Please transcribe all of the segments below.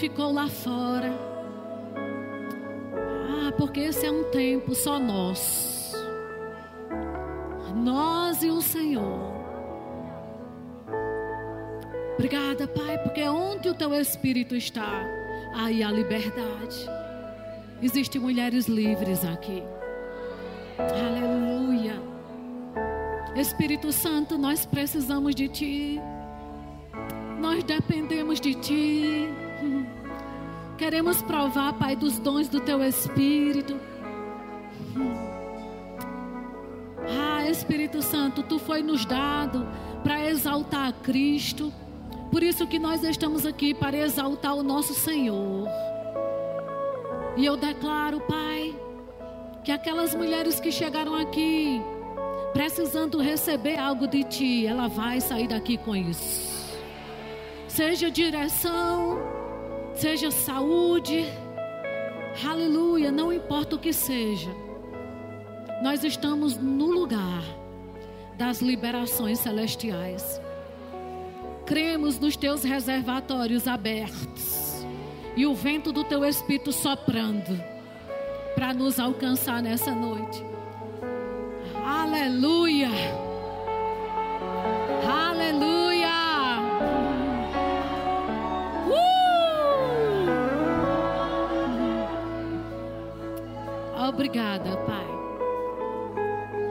ficou lá fora. Ah, porque esse é um tempo só nós. Nós e o Senhor. Obrigada, Pai, porque onde o teu espírito está, aí há liberdade. Existem mulheres livres aqui. Aleluia. Espírito Santo, nós precisamos de Ti. Nós dependemos de Ti. Queremos provar, Pai, dos dons do Teu Espírito. Ah, Espírito Santo, Tu foi nos dado para exaltar a Cristo. Por isso que nós estamos aqui para exaltar o nosso Senhor. E eu declaro, Pai, que aquelas mulheres que chegaram aqui precisando receber algo de ti, ela vai sair daqui com isso. Seja direção, seja saúde, aleluia, não importa o que seja. Nós estamos no lugar das liberações celestiais. Cremos nos teus reservatórios abertos e o vento do teu espírito soprando para nos alcançar nessa noite. Aleluia. Aleluia. Obrigada, Pai.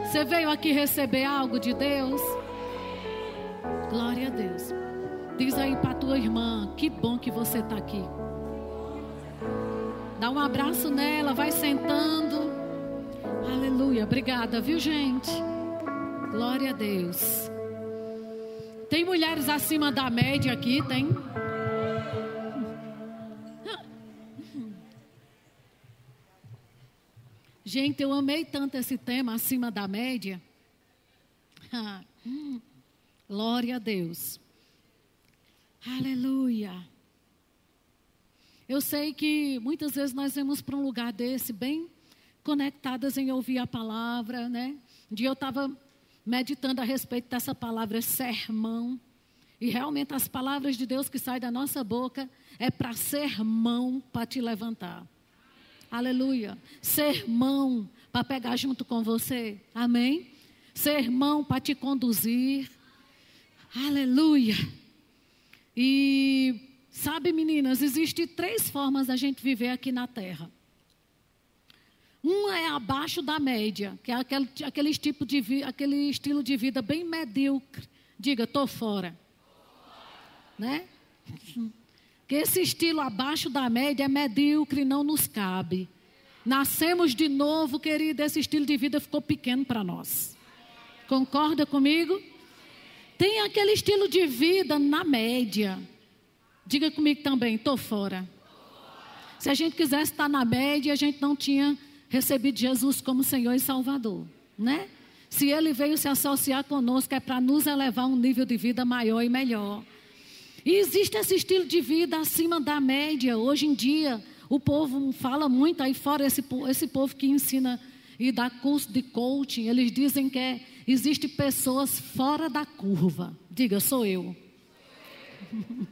Você veio aqui receber algo de Deus? Glória a Deus. Diz aí para tua irmã, que bom que você está aqui. Dá um abraço nela, vai sentando. Aleluia. Obrigada, viu, gente? Glória a Deus. Tem mulheres acima da média aqui, tem? Gente, eu amei tanto esse tema acima da média. Glória a Deus. Aleluia. Eu sei que muitas vezes nós vamos para um lugar desse bem conectadas em ouvir a palavra, né? Um dia eu estava meditando a respeito dessa palavra sermão. E realmente as palavras de Deus que saem da nossa boca é para sermão para te levantar. Aleluia. Sermão para pegar junto com você. Amém? Sermão para te conduzir. Aleluia. E sabe, meninas, existem três formas da gente viver aqui na terra. Um é abaixo da média, que é aquele, aquele, tipo de, aquele estilo de vida bem medíocre. Diga, estou fora. Né? Que esse estilo abaixo da média é medíocre, não nos cabe. Nascemos de novo, querido, esse estilo de vida ficou pequeno para nós. Concorda comigo? Tem aquele estilo de vida na média. Diga comigo também, estou fora. Se a gente quisesse estar na média, a gente não tinha recebido Jesus como Senhor e Salvador, né? Se Ele veio se associar conosco é para nos elevar a um nível de vida maior e melhor. E existe esse estilo de vida acima da média. Hoje em dia, o povo fala muito aí fora, esse, esse povo que ensina e dá curso de coaching, eles dizem que é, existe pessoas fora da curva. Diga, sou eu.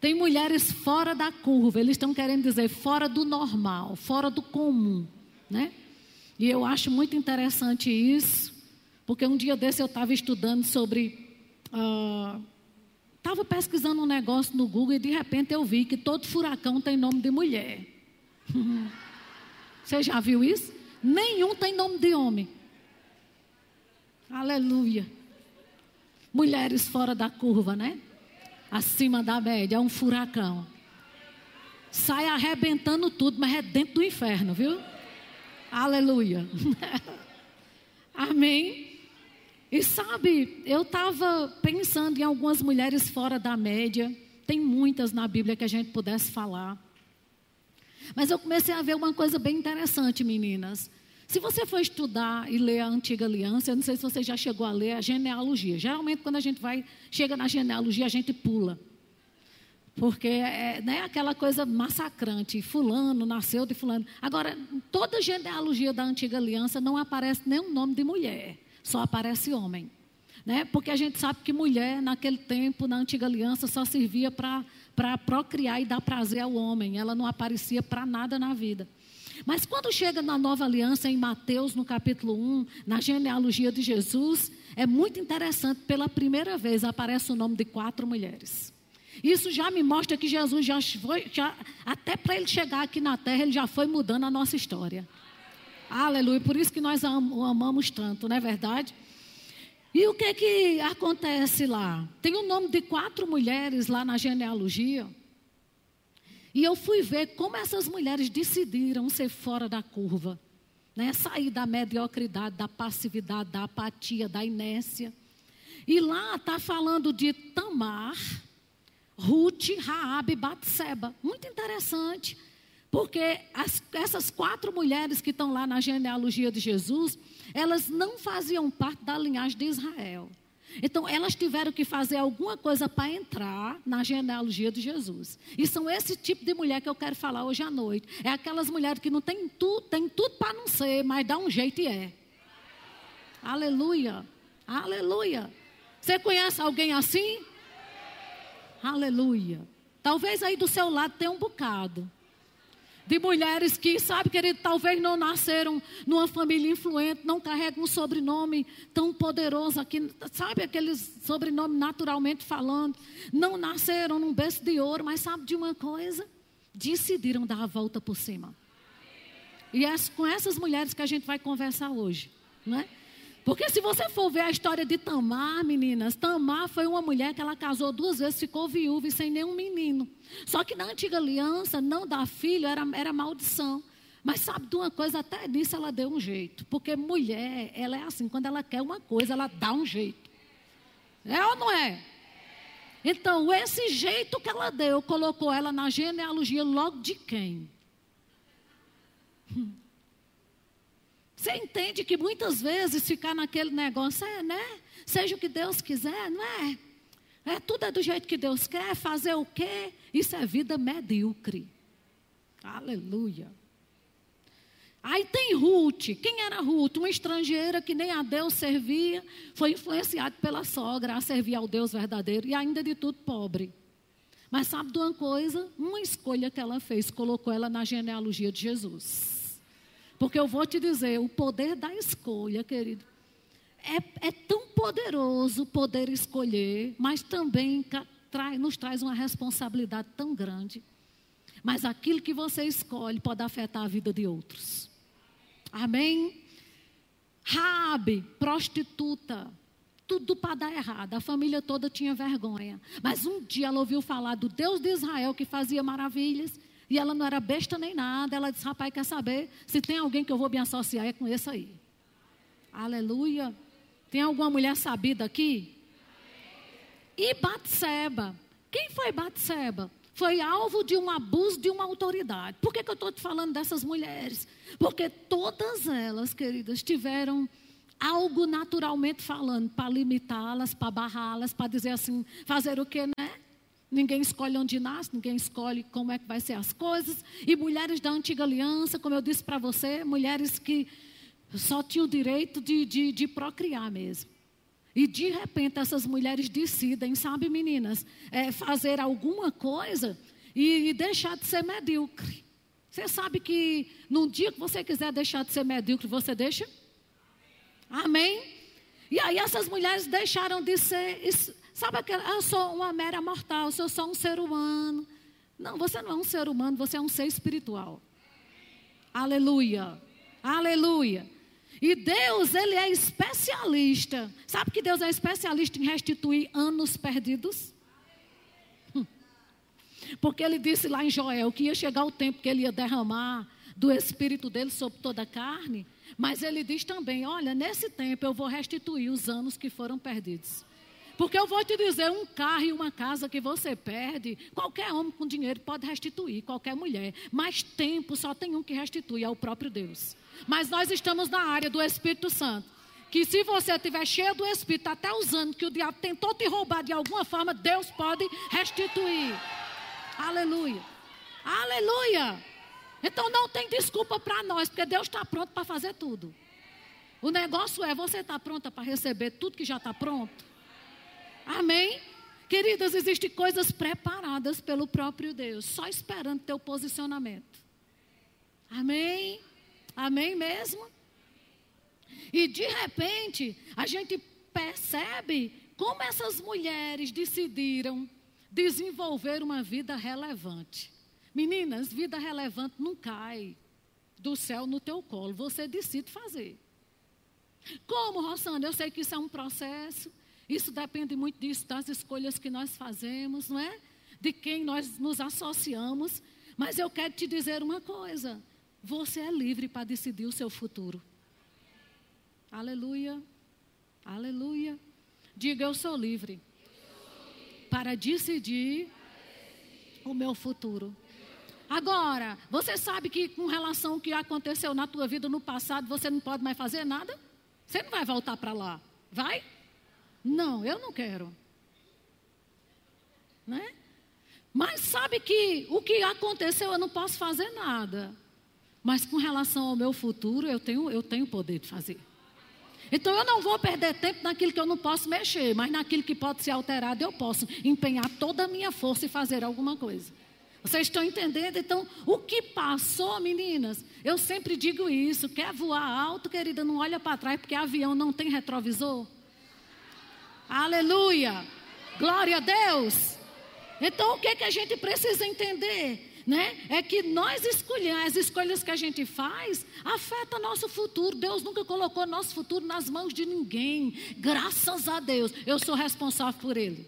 Tem mulheres fora da curva, eles estão querendo dizer fora do normal, fora do comum, né? E eu acho muito interessante isso, porque um dia desse eu estava estudando sobre. Estava pesquisando um negócio no Google e de repente eu vi que todo furacão tem nome de mulher. Você já viu isso? Nenhum tem nome de homem. Aleluia. Mulheres fora da curva, né? acima da média, é um furacão. Sai arrebentando tudo, mas é dentro do inferno, viu? Aleluia. Amém. E sabe, eu estava pensando em algumas mulheres fora da média. Tem muitas na Bíblia que a gente pudesse falar. Mas eu comecei a ver uma coisa bem interessante, meninas. Se você for estudar e ler a antiga aliança, eu não sei se você já chegou a ler a genealogia. Geralmente, quando a gente vai, chega na genealogia, a gente pula. Porque é né, aquela coisa massacrante. Fulano nasceu de fulano. Agora, toda genealogia da antiga aliança não aparece nenhum nome de mulher. Só aparece homem. Né? Porque a gente sabe que mulher, naquele tempo, na antiga aliança, só servia para procriar e dar prazer ao homem. Ela não aparecia para nada na vida. Mas quando chega na nova aliança, em Mateus, no capítulo 1, na genealogia de Jesus, é muito interessante, pela primeira vez aparece o nome de quatro mulheres. Isso já me mostra que Jesus já foi, já, até para ele chegar aqui na terra, ele já foi mudando a nossa história. Aleluia. Por isso que nós o amamos tanto, não é verdade? E o que que acontece lá? Tem o nome de quatro mulheres lá na genealogia. E eu fui ver como essas mulheres decidiram ser fora da curva, né? Sair da mediocridade, da passividade, da apatia, da inércia. E lá está falando de Tamar, Ruth, Raab e Batseba. Muito interessante. Porque as, essas quatro mulheres que estão lá na genealogia de Jesus, elas não faziam parte da linhagem de Israel. Então, elas tiveram que fazer alguma coisa para entrar na genealogia de Jesus. E são esse tipo de mulher que eu quero falar hoje à noite. É aquelas mulheres que não tem tudo, tem tudo para não ser, mas dá um jeito e é. Aleluia. Aleluia. Você conhece alguém assim? Aleluia. Talvez aí do seu lado tenha um bocado de mulheres que, sabe, querido, talvez não nasceram numa família influente, não carregam um sobrenome tão poderoso aqui, sabe, aqueles sobrenome naturalmente falando, não nasceram num berço de ouro, mas sabe de uma coisa? Decidiram dar a volta por cima. E é com essas mulheres que a gente vai conversar hoje, não é? Porque se você for ver a história de Tamar, meninas, Tamar foi uma mulher que ela casou duas vezes, ficou viúva e sem nenhum menino. Só que na antiga aliança, não dar filho era, era maldição. Mas sabe de uma coisa, até nisso ela deu um jeito. Porque mulher, ela é assim, quando ela quer uma coisa, ela dá um jeito. É ou não é? Então, esse jeito que ela deu, colocou ela na genealogia logo de quem? Hum. Você entende que muitas vezes ficar naquele negócio é, né? Seja o que Deus quiser, não é? É tudo é do jeito que Deus quer, fazer o quê? Isso é vida medíocre. Aleluia. Aí tem Ruth. Quem era Ruth? Uma estrangeira que nem a Deus servia, foi influenciada pela sogra a servir ao Deus verdadeiro e ainda de tudo pobre. Mas sabe de uma coisa? Uma escolha que ela fez colocou ela na genealogia de Jesus. Porque eu vou te dizer, o poder da escolha, querido, é, é tão poderoso poder escolher, mas também trai, nos traz uma responsabilidade tão grande. Mas aquilo que você escolhe pode afetar a vida de outros. Amém? Rabi, prostituta, tudo para dar errado. A família toda tinha vergonha. Mas um dia ela ouviu falar do Deus de Israel que fazia maravilhas e ela não era besta nem nada. Ela disse: Rapaz, quer saber? Se tem alguém que eu vou me associar, é com esse aí. Aleluia. Tem alguma mulher sabida aqui? E Batseba. Quem foi Batseba? Foi alvo de um abuso de uma autoridade. Por que, que eu estou te falando dessas mulheres? Porque todas elas, queridas, tiveram algo naturalmente falando para limitá-las, para barrá-las, para dizer assim, fazer o que, né? Ninguém escolhe onde nasce, ninguém escolhe como é que vai ser as coisas. E mulheres da antiga aliança, como eu disse para você, mulheres que só tinham o direito de, de, de, procriar mesmo. E de repente essas mulheres decidem, sabe, meninas, é, fazer alguma coisa e, e deixar de ser medíocre. Você sabe que num dia que você quiser deixar de ser medíocre, você deixa? Amém? E aí essas mulheres deixaram de ser Sabe aquela, ah, eu sou uma mera mortal, eu sou só um ser humano. Não, você não é um ser humano, você é um ser espiritual. Aleluia. Aleluia. E Deus, Ele é especialista. Sabe que Deus é especialista em restituir anos perdidos? Hum. Porque Ele disse lá em Joel que ia chegar o tempo que Ele ia derramar do Espírito dele sobre toda a carne. Mas Ele diz também: olha, nesse tempo eu vou restituir os anos que foram perdidos. Porque eu vou te dizer, um carro e uma casa que você perde, qualquer homem com dinheiro pode restituir, qualquer mulher. Mas tempo só tem um que restitui, é o próprio Deus. Mas nós estamos na área do Espírito Santo. Que se você estiver cheio do Espírito, até usando que o diabo tentou te roubar de alguma forma, Deus pode restituir. Aleluia. Aleluia. Então não tem desculpa para nós, porque Deus está pronto para fazer tudo. O negócio é, você está pronta para receber tudo que já está pronto? Amém? Queridas, existem coisas preparadas pelo próprio Deus, só esperando teu posicionamento. Amém? Amém mesmo? E de repente, a gente percebe como essas mulheres decidiram desenvolver uma vida relevante. Meninas, vida relevante não cai do céu no teu colo, você decide fazer. Como, Rosana? Eu sei que isso é um processo, isso depende muito disso, das escolhas que nós fazemos, não é? De quem nós nos associamos. Mas eu quero te dizer uma coisa: você é livre para decidir o seu futuro. Aleluia. Aleluia. Diga, eu sou livre para decidir o meu futuro. Agora, você sabe que com relação ao que aconteceu na tua vida no passado, você não pode mais fazer nada? Você não vai voltar para lá. Vai? Não, eu não quero. Né? Mas sabe que o que aconteceu eu não posso fazer nada. Mas com relação ao meu futuro, eu tenho, eu tenho poder de fazer. Então eu não vou perder tempo naquilo que eu não posso mexer, mas naquilo que pode ser alterado, eu posso empenhar toda a minha força e fazer alguma coisa. Vocês estão entendendo? Então, o que passou, meninas? Eu sempre digo isso: quer voar alto, querida, não olha para trás, porque avião não tem retrovisor. Aleluia! Glória a Deus! Então, o que, que a gente precisa entender? Né? É que nós escolhemos, as escolhas que a gente faz afeta nosso futuro. Deus nunca colocou nosso futuro nas mãos de ninguém. Graças a Deus, eu sou responsável por ele.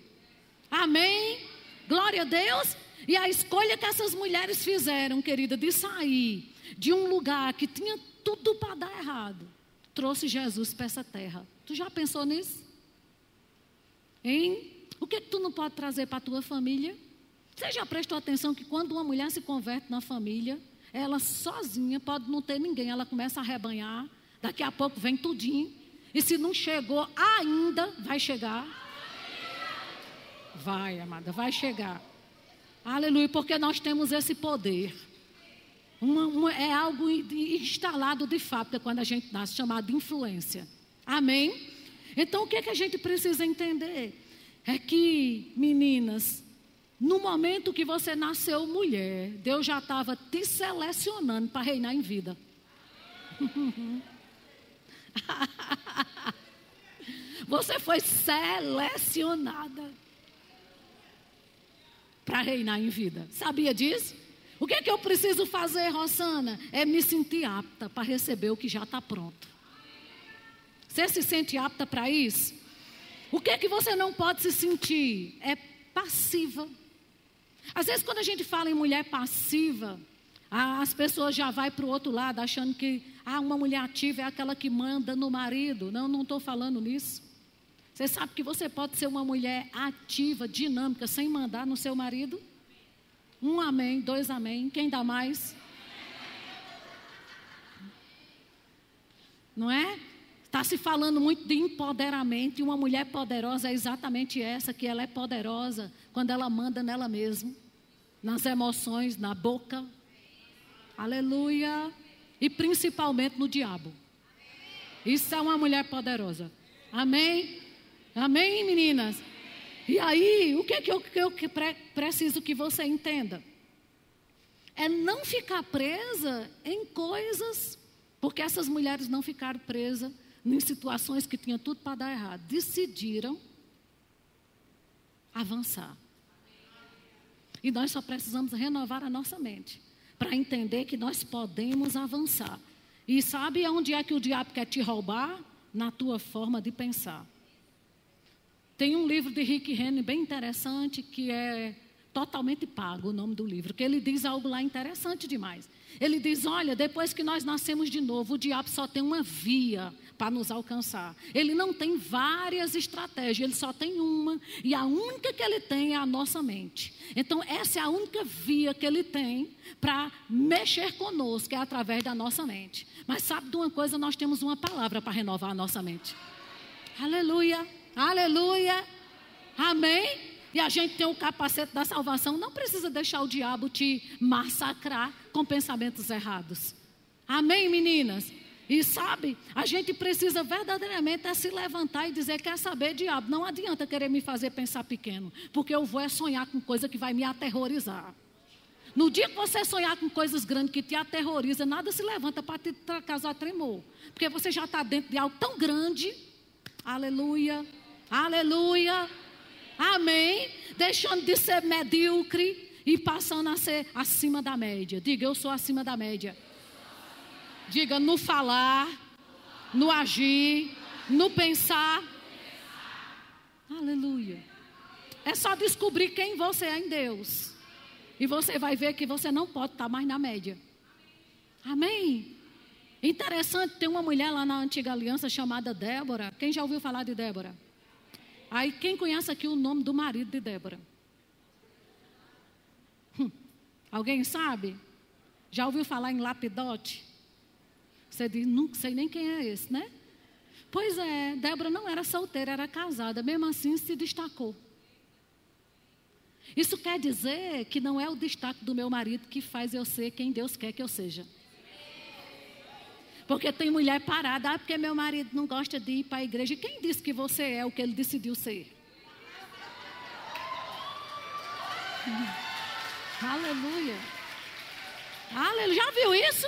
Amém? Glória a Deus. E a escolha que essas mulheres fizeram, querida, de sair de um lugar que tinha tudo para dar errado, trouxe Jesus para essa terra. Tu já pensou nisso? Hein? O que, é que tu não pode trazer para a tua família? Você já prestou atenção que quando uma mulher se converte na família, ela sozinha pode não ter ninguém, ela começa a rebanhar, daqui a pouco vem tudinho, e se não chegou ainda, vai chegar. Vai, amada, vai chegar. Aleluia, porque nós temos esse poder. Uma, uma, é algo instalado de fato quando a gente nasce, chamado influência. Amém? Então o que, é que a gente precisa entender? É que, meninas, no momento que você nasceu mulher, Deus já estava te selecionando para reinar em vida. você foi selecionada para reinar em vida. Sabia disso? O que é que eu preciso fazer, Rosana? É me sentir apta para receber o que já está pronto. Você se sente apta para isso? O que é que você não pode se sentir? É passiva. Às vezes, quando a gente fala em mulher passiva, as pessoas já vão para o outro lado, achando que ah, uma mulher ativa é aquela que manda no marido. Não, não estou falando nisso. Você sabe que você pode ser uma mulher ativa, dinâmica, sem mandar no seu marido? Um amém, dois amém. Quem dá mais? Não é? Está se falando muito de empoderamento, e uma mulher poderosa é exatamente essa, que ela é poderosa quando ela manda nela mesma, nas emoções, na boca. Aleluia. E principalmente no diabo. Isso é uma mulher poderosa. Amém? Amém, meninas? E aí, o que, é que eu, que eu preciso que você entenda? É não ficar presa em coisas, porque essas mulheres não ficaram presas em situações que tinham tudo para dar errado. Decidiram avançar. E nós só precisamos renovar a nossa mente para entender que nós podemos avançar. E sabe onde é que o diabo quer te roubar? Na tua forma de pensar. Tem um livro de Rick Renner bem interessante que é totalmente pago o nome do livro, que ele diz algo lá interessante demais. Ele diz: Olha, depois que nós nascemos de novo, o diabo só tem uma via para nos alcançar. Ele não tem várias estratégias, ele só tem uma. E a única que ele tem é a nossa mente. Então, essa é a única via que ele tem para mexer conosco, é através da nossa mente. Mas sabe de uma coisa? Nós temos uma palavra para renovar a nossa mente. Aleluia. Aleluia. Amém? E a gente tem o capacete da salvação. Não precisa deixar o diabo te massacrar com pensamentos errados. Amém, meninas? E sabe, a gente precisa verdadeiramente é se levantar e dizer: quer saber, diabo, não adianta querer me fazer pensar pequeno, porque eu vou é sonhar com coisa que vai me aterrorizar. No dia que você sonhar com coisas grandes que te aterroriza, nada se levanta para te causar tremor, porque você já está dentro de algo tão grande. Aleluia, aleluia, amém. Deixando de ser medíocre e passando a ser acima da média. Diga, eu sou acima da média. Diga no falar, no agir, no pensar. Aleluia. É só descobrir quem você é em Deus. E você vai ver que você não pode estar mais na média. Amém? Interessante, tem uma mulher lá na antiga aliança chamada Débora. Quem já ouviu falar de Débora? Aí, quem conhece aqui o nome do marido de Débora? Hum, alguém sabe? Já ouviu falar em Lapidote? Você diz, não sei nem quem é esse, né? Pois é, Débora não era solteira, era casada, mesmo assim se destacou. Isso quer dizer que não é o destaque do meu marido que faz eu ser quem Deus quer que eu seja. Porque tem mulher parada, ah, porque meu marido não gosta de ir para a igreja. Quem disse que você é o que ele decidiu ser? Aleluia. Aleluia. Já viu isso?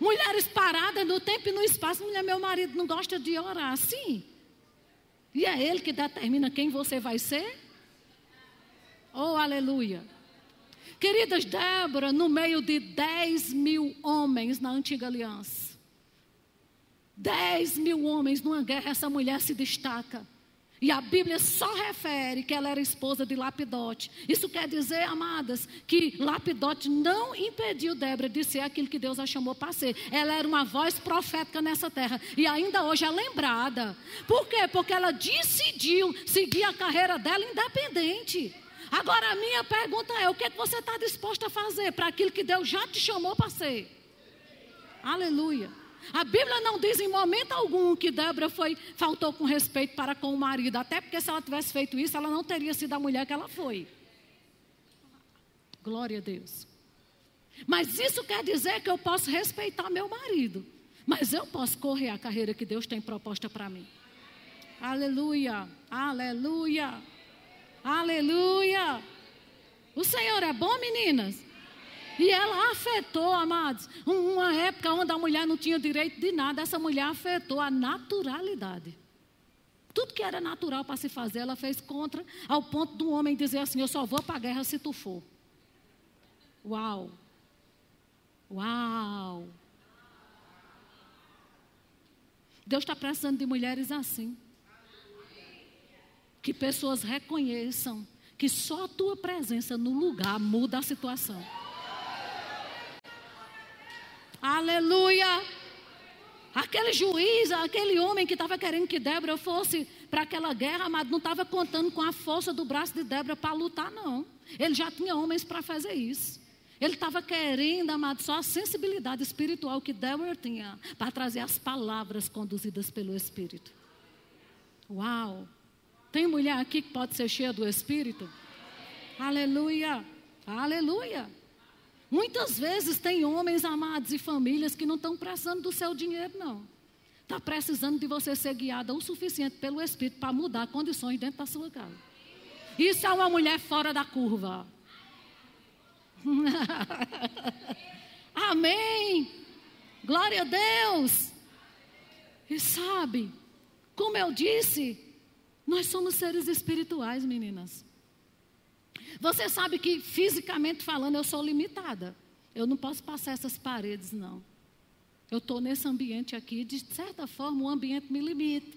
Mulheres paradas no tempo e no espaço. Mulher, meu marido não gosta de orar. Sim. E é ele que determina quem você vai ser? Oh, aleluia. Queridas Débora, no meio de 10 mil homens na antiga aliança. 10 mil homens numa guerra, essa mulher se destaca. E a Bíblia só refere que ela era esposa de Lapidote. Isso quer dizer, amadas, que Lapidote não impediu Débora de ser aquilo que Deus a chamou para ser. Ela era uma voz profética nessa terra. E ainda hoje é lembrada. Por quê? Porque ela decidiu seguir a carreira dela independente. Agora a minha pergunta é: o que, é que você está disposta a fazer para aquilo que Deus já te chamou para ser? Aleluia. A Bíblia não diz em momento algum que Débora foi, faltou com respeito para com o marido, até porque se ela tivesse feito isso, ela não teria sido a mulher que ela foi. Glória a Deus. Mas isso quer dizer que eu posso respeitar meu marido, mas eu posso correr a carreira que Deus tem proposta para mim. Aleluia, aleluia, aleluia. O Senhor é bom, meninas? E ela afetou, amados, uma época onde a mulher não tinha direito de nada, essa mulher afetou a naturalidade. Tudo que era natural para se fazer, ela fez contra, ao ponto do homem dizer assim: Eu só vou para a guerra se tu for. Uau! Uau! Deus está precisando de mulheres assim. Que pessoas reconheçam que só a tua presença no lugar muda a situação. Aleluia. Aquele juiz, aquele homem que estava querendo que Débora fosse para aquela guerra, mas não estava contando com a força do braço de Débora para lutar, não. Ele já tinha homens para fazer isso. Ele estava querendo, amado, só a sensibilidade espiritual que Débora tinha para trazer as palavras conduzidas pelo Espírito. Uau! Tem mulher aqui que pode ser cheia do Espírito? Aleluia! Aleluia! Muitas vezes tem homens amados e famílias que não estão precisando do seu dinheiro, não. Está precisando de você ser guiada o suficiente pelo Espírito para mudar condições dentro da sua casa. Isso é uma mulher fora da curva. Amém. Glória a Deus. E sabe, como eu disse, nós somos seres espirituais, meninas. Você sabe que fisicamente falando eu sou limitada. Eu não posso passar essas paredes, não. Eu estou nesse ambiente aqui, de certa forma o ambiente me limita.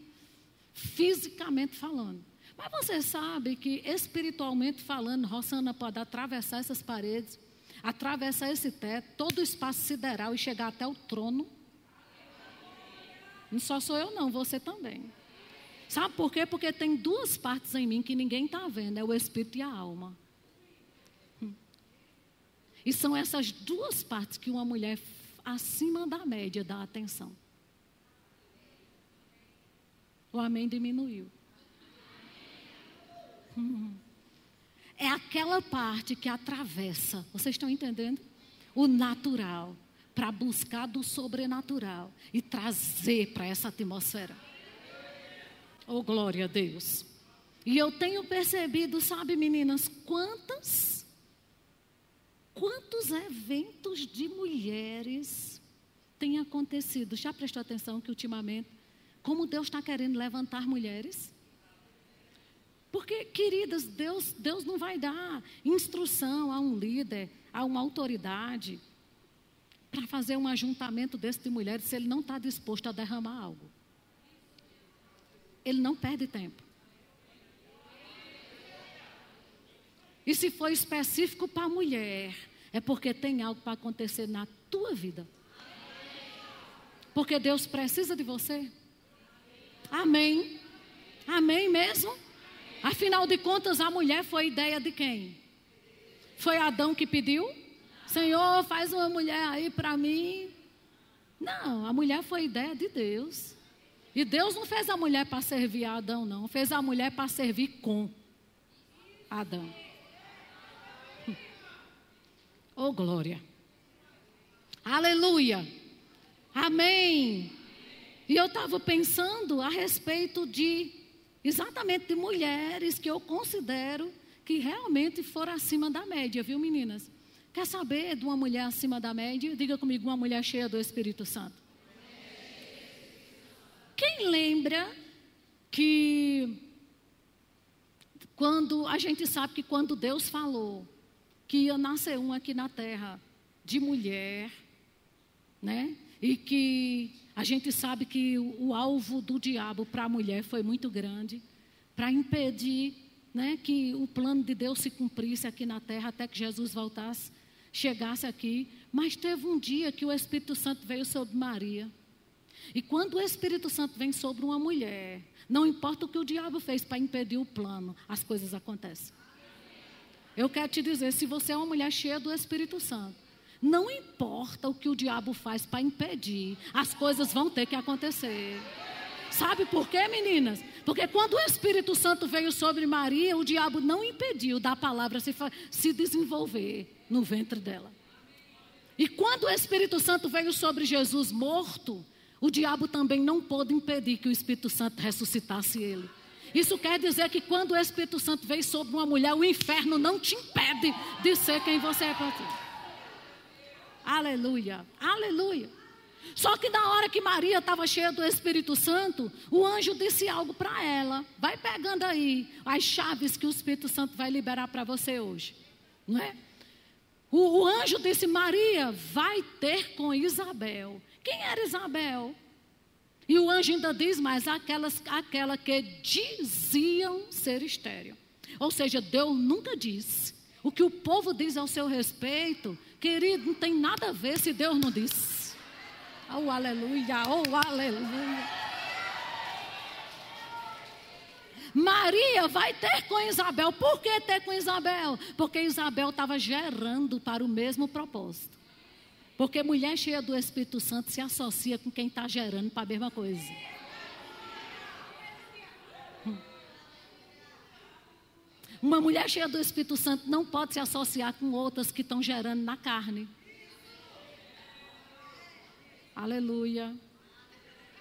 Fisicamente falando. Mas você sabe que espiritualmente falando, Rosana pode atravessar essas paredes, atravessar esse teto, todo o espaço sideral e chegar até o trono. Não só sou eu, não, você também. Sabe por quê? Porque tem duas partes em mim que ninguém está vendo: é o espírito e a alma. E são essas duas partes que uma mulher acima da média dá atenção. O amém diminuiu. Hum. É aquela parte que atravessa, vocês estão entendendo? O natural para buscar do sobrenatural e trazer para essa atmosfera. Oh, glória a Deus. E eu tenho percebido, sabe, meninas, quantas, quantos eventos de mulheres têm acontecido. Já prestou atenção que ultimamente, como Deus está querendo levantar mulheres? Porque, queridas, Deus, Deus não vai dar instrução a um líder, a uma autoridade, para fazer um ajuntamento desse de mulheres se ele não está disposto a derramar algo. Ele não perde tempo. E se for específico para a mulher, é porque tem algo para acontecer na tua vida. Porque Deus precisa de você. Amém. Amém mesmo? Afinal de contas, a mulher foi ideia de quem? Foi Adão que pediu? Senhor, faz uma mulher aí para mim. Não, a mulher foi ideia de Deus. E Deus não fez a mulher para servir a Adão, não. Fez a mulher para servir com Adão. Oh, glória. Aleluia. Amém. E eu estava pensando a respeito de exatamente de mulheres que eu considero que realmente foram acima da média, viu, meninas? Quer saber de uma mulher acima da média? Diga comigo, uma mulher cheia do Espírito Santo. Quem lembra que quando a gente sabe que quando Deus falou que ia nascer um aqui na terra de mulher, né? E que a gente sabe que o, o alvo do diabo para a mulher foi muito grande, para impedir né, que o plano de Deus se cumprisse aqui na terra até que Jesus voltasse, chegasse aqui. Mas teve um dia que o Espírito Santo veio sobre Maria. E quando o Espírito Santo vem sobre uma mulher, não importa o que o diabo fez para impedir o plano, as coisas acontecem. Eu quero te dizer, se você é uma mulher cheia do Espírito Santo, não importa o que o diabo faz para impedir, as coisas vão ter que acontecer. Sabe por quê, meninas? Porque quando o Espírito Santo veio sobre Maria, o diabo não impediu da palavra se, se desenvolver no ventre dela. E quando o Espírito Santo veio sobre Jesus morto, o diabo também não pôde impedir que o Espírito Santo ressuscitasse ele. Isso quer dizer que quando o Espírito Santo veio sobre uma mulher, o inferno não te impede de ser quem você é para ti. Aleluia, aleluia. Só que na hora que Maria estava cheia do Espírito Santo, o anjo disse algo para ela. Vai pegando aí as chaves que o Espírito Santo vai liberar para você hoje. Não é? O, o, anjo disse: Maria, vai ter com Isabel. Quem era Isabel? E o anjo ainda diz mais: aquelas, aquela que diziam ser estéreo. Ou seja, Deus nunca disse. O que o povo diz ao seu respeito Querido, não tem nada a ver se Deus não disse. Oh, aleluia, oh, aleluia. Maria vai ter com Isabel. Por que ter com Isabel? Porque Isabel estava gerando para o mesmo propósito. Porque mulher cheia do Espírito Santo se associa com quem está gerando para a mesma coisa. Uma mulher cheia do Espírito Santo não pode se associar com outras que estão gerando na carne. Aleluia.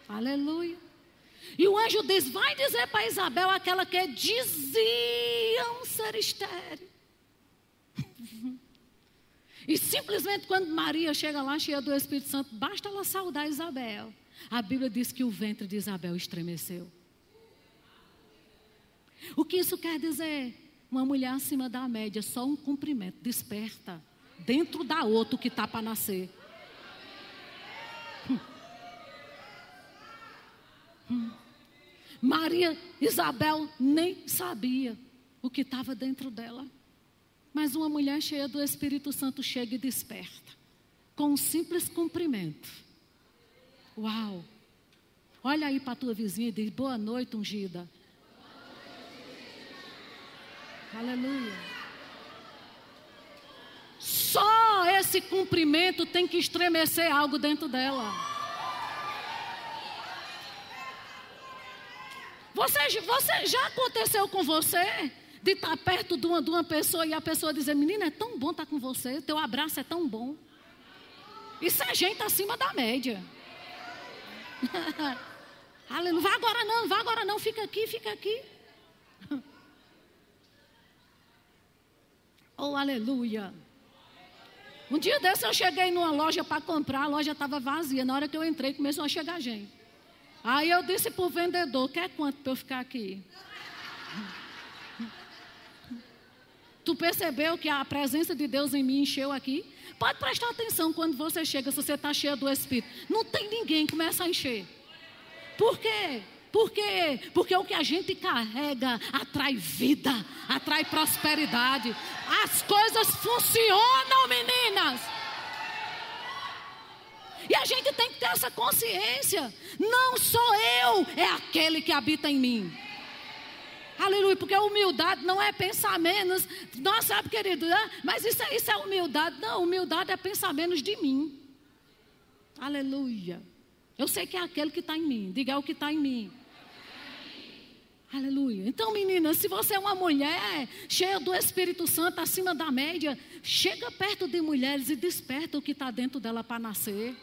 Aleluia. E o anjo diz: Vai dizer para Isabel aquela que diziam ser estéreo. E simplesmente quando Maria chega lá cheia do Espírito Santo, basta ela saudar Isabel. A Bíblia diz que o ventre de Isabel estremeceu. O que isso quer dizer? Uma mulher acima da média, só um cumprimento, desperta. Dentro da outra que está para nascer. Hum. Hum. Maria Isabel nem sabia o que estava dentro dela. Mas uma mulher cheia do Espírito Santo chega e desperta. Com um simples cumprimento. Uau! Olha aí para a tua vizinha e diz: Boa noite, ungida. Aleluia. Só esse cumprimento tem que estremecer algo dentro dela. Você, você já aconteceu com você de estar perto de uma, de uma pessoa e a pessoa dizer: Menina, é tão bom estar com você, teu abraço é tão bom. Isso é gente acima da média. Aleluia. Vai agora não, não vai agora não. Fica aqui, fica aqui. Oh, aleluia. Um dia desse eu cheguei numa loja para comprar, a loja estava vazia. Na hora que eu entrei, começou a chegar gente. Aí eu disse para o vendedor: quer quanto para eu ficar aqui? Tu percebeu que a presença de Deus em mim encheu aqui? Pode prestar atenção quando você chega, se você está cheio do Espírito. Não tem ninguém, começa a encher. Por quê? Por quê? Porque o que a gente carrega atrai vida, atrai prosperidade. As coisas funcionam, meninas. E a gente tem que ter essa consciência. Não sou eu, é aquele que habita em mim. Aleluia, porque humildade não é pensar menos. Nossa, sabe, querido, né? mas isso, é, isso é humildade. Não, humildade é pensar menos de mim. Aleluia. Eu sei que é aquele que está em mim. Diga é o que está em mim. Aleluia. Então, meninas, se você é uma mulher cheia do Espírito Santo, acima da média, chega perto de mulheres e desperta o que está dentro dela para nascer.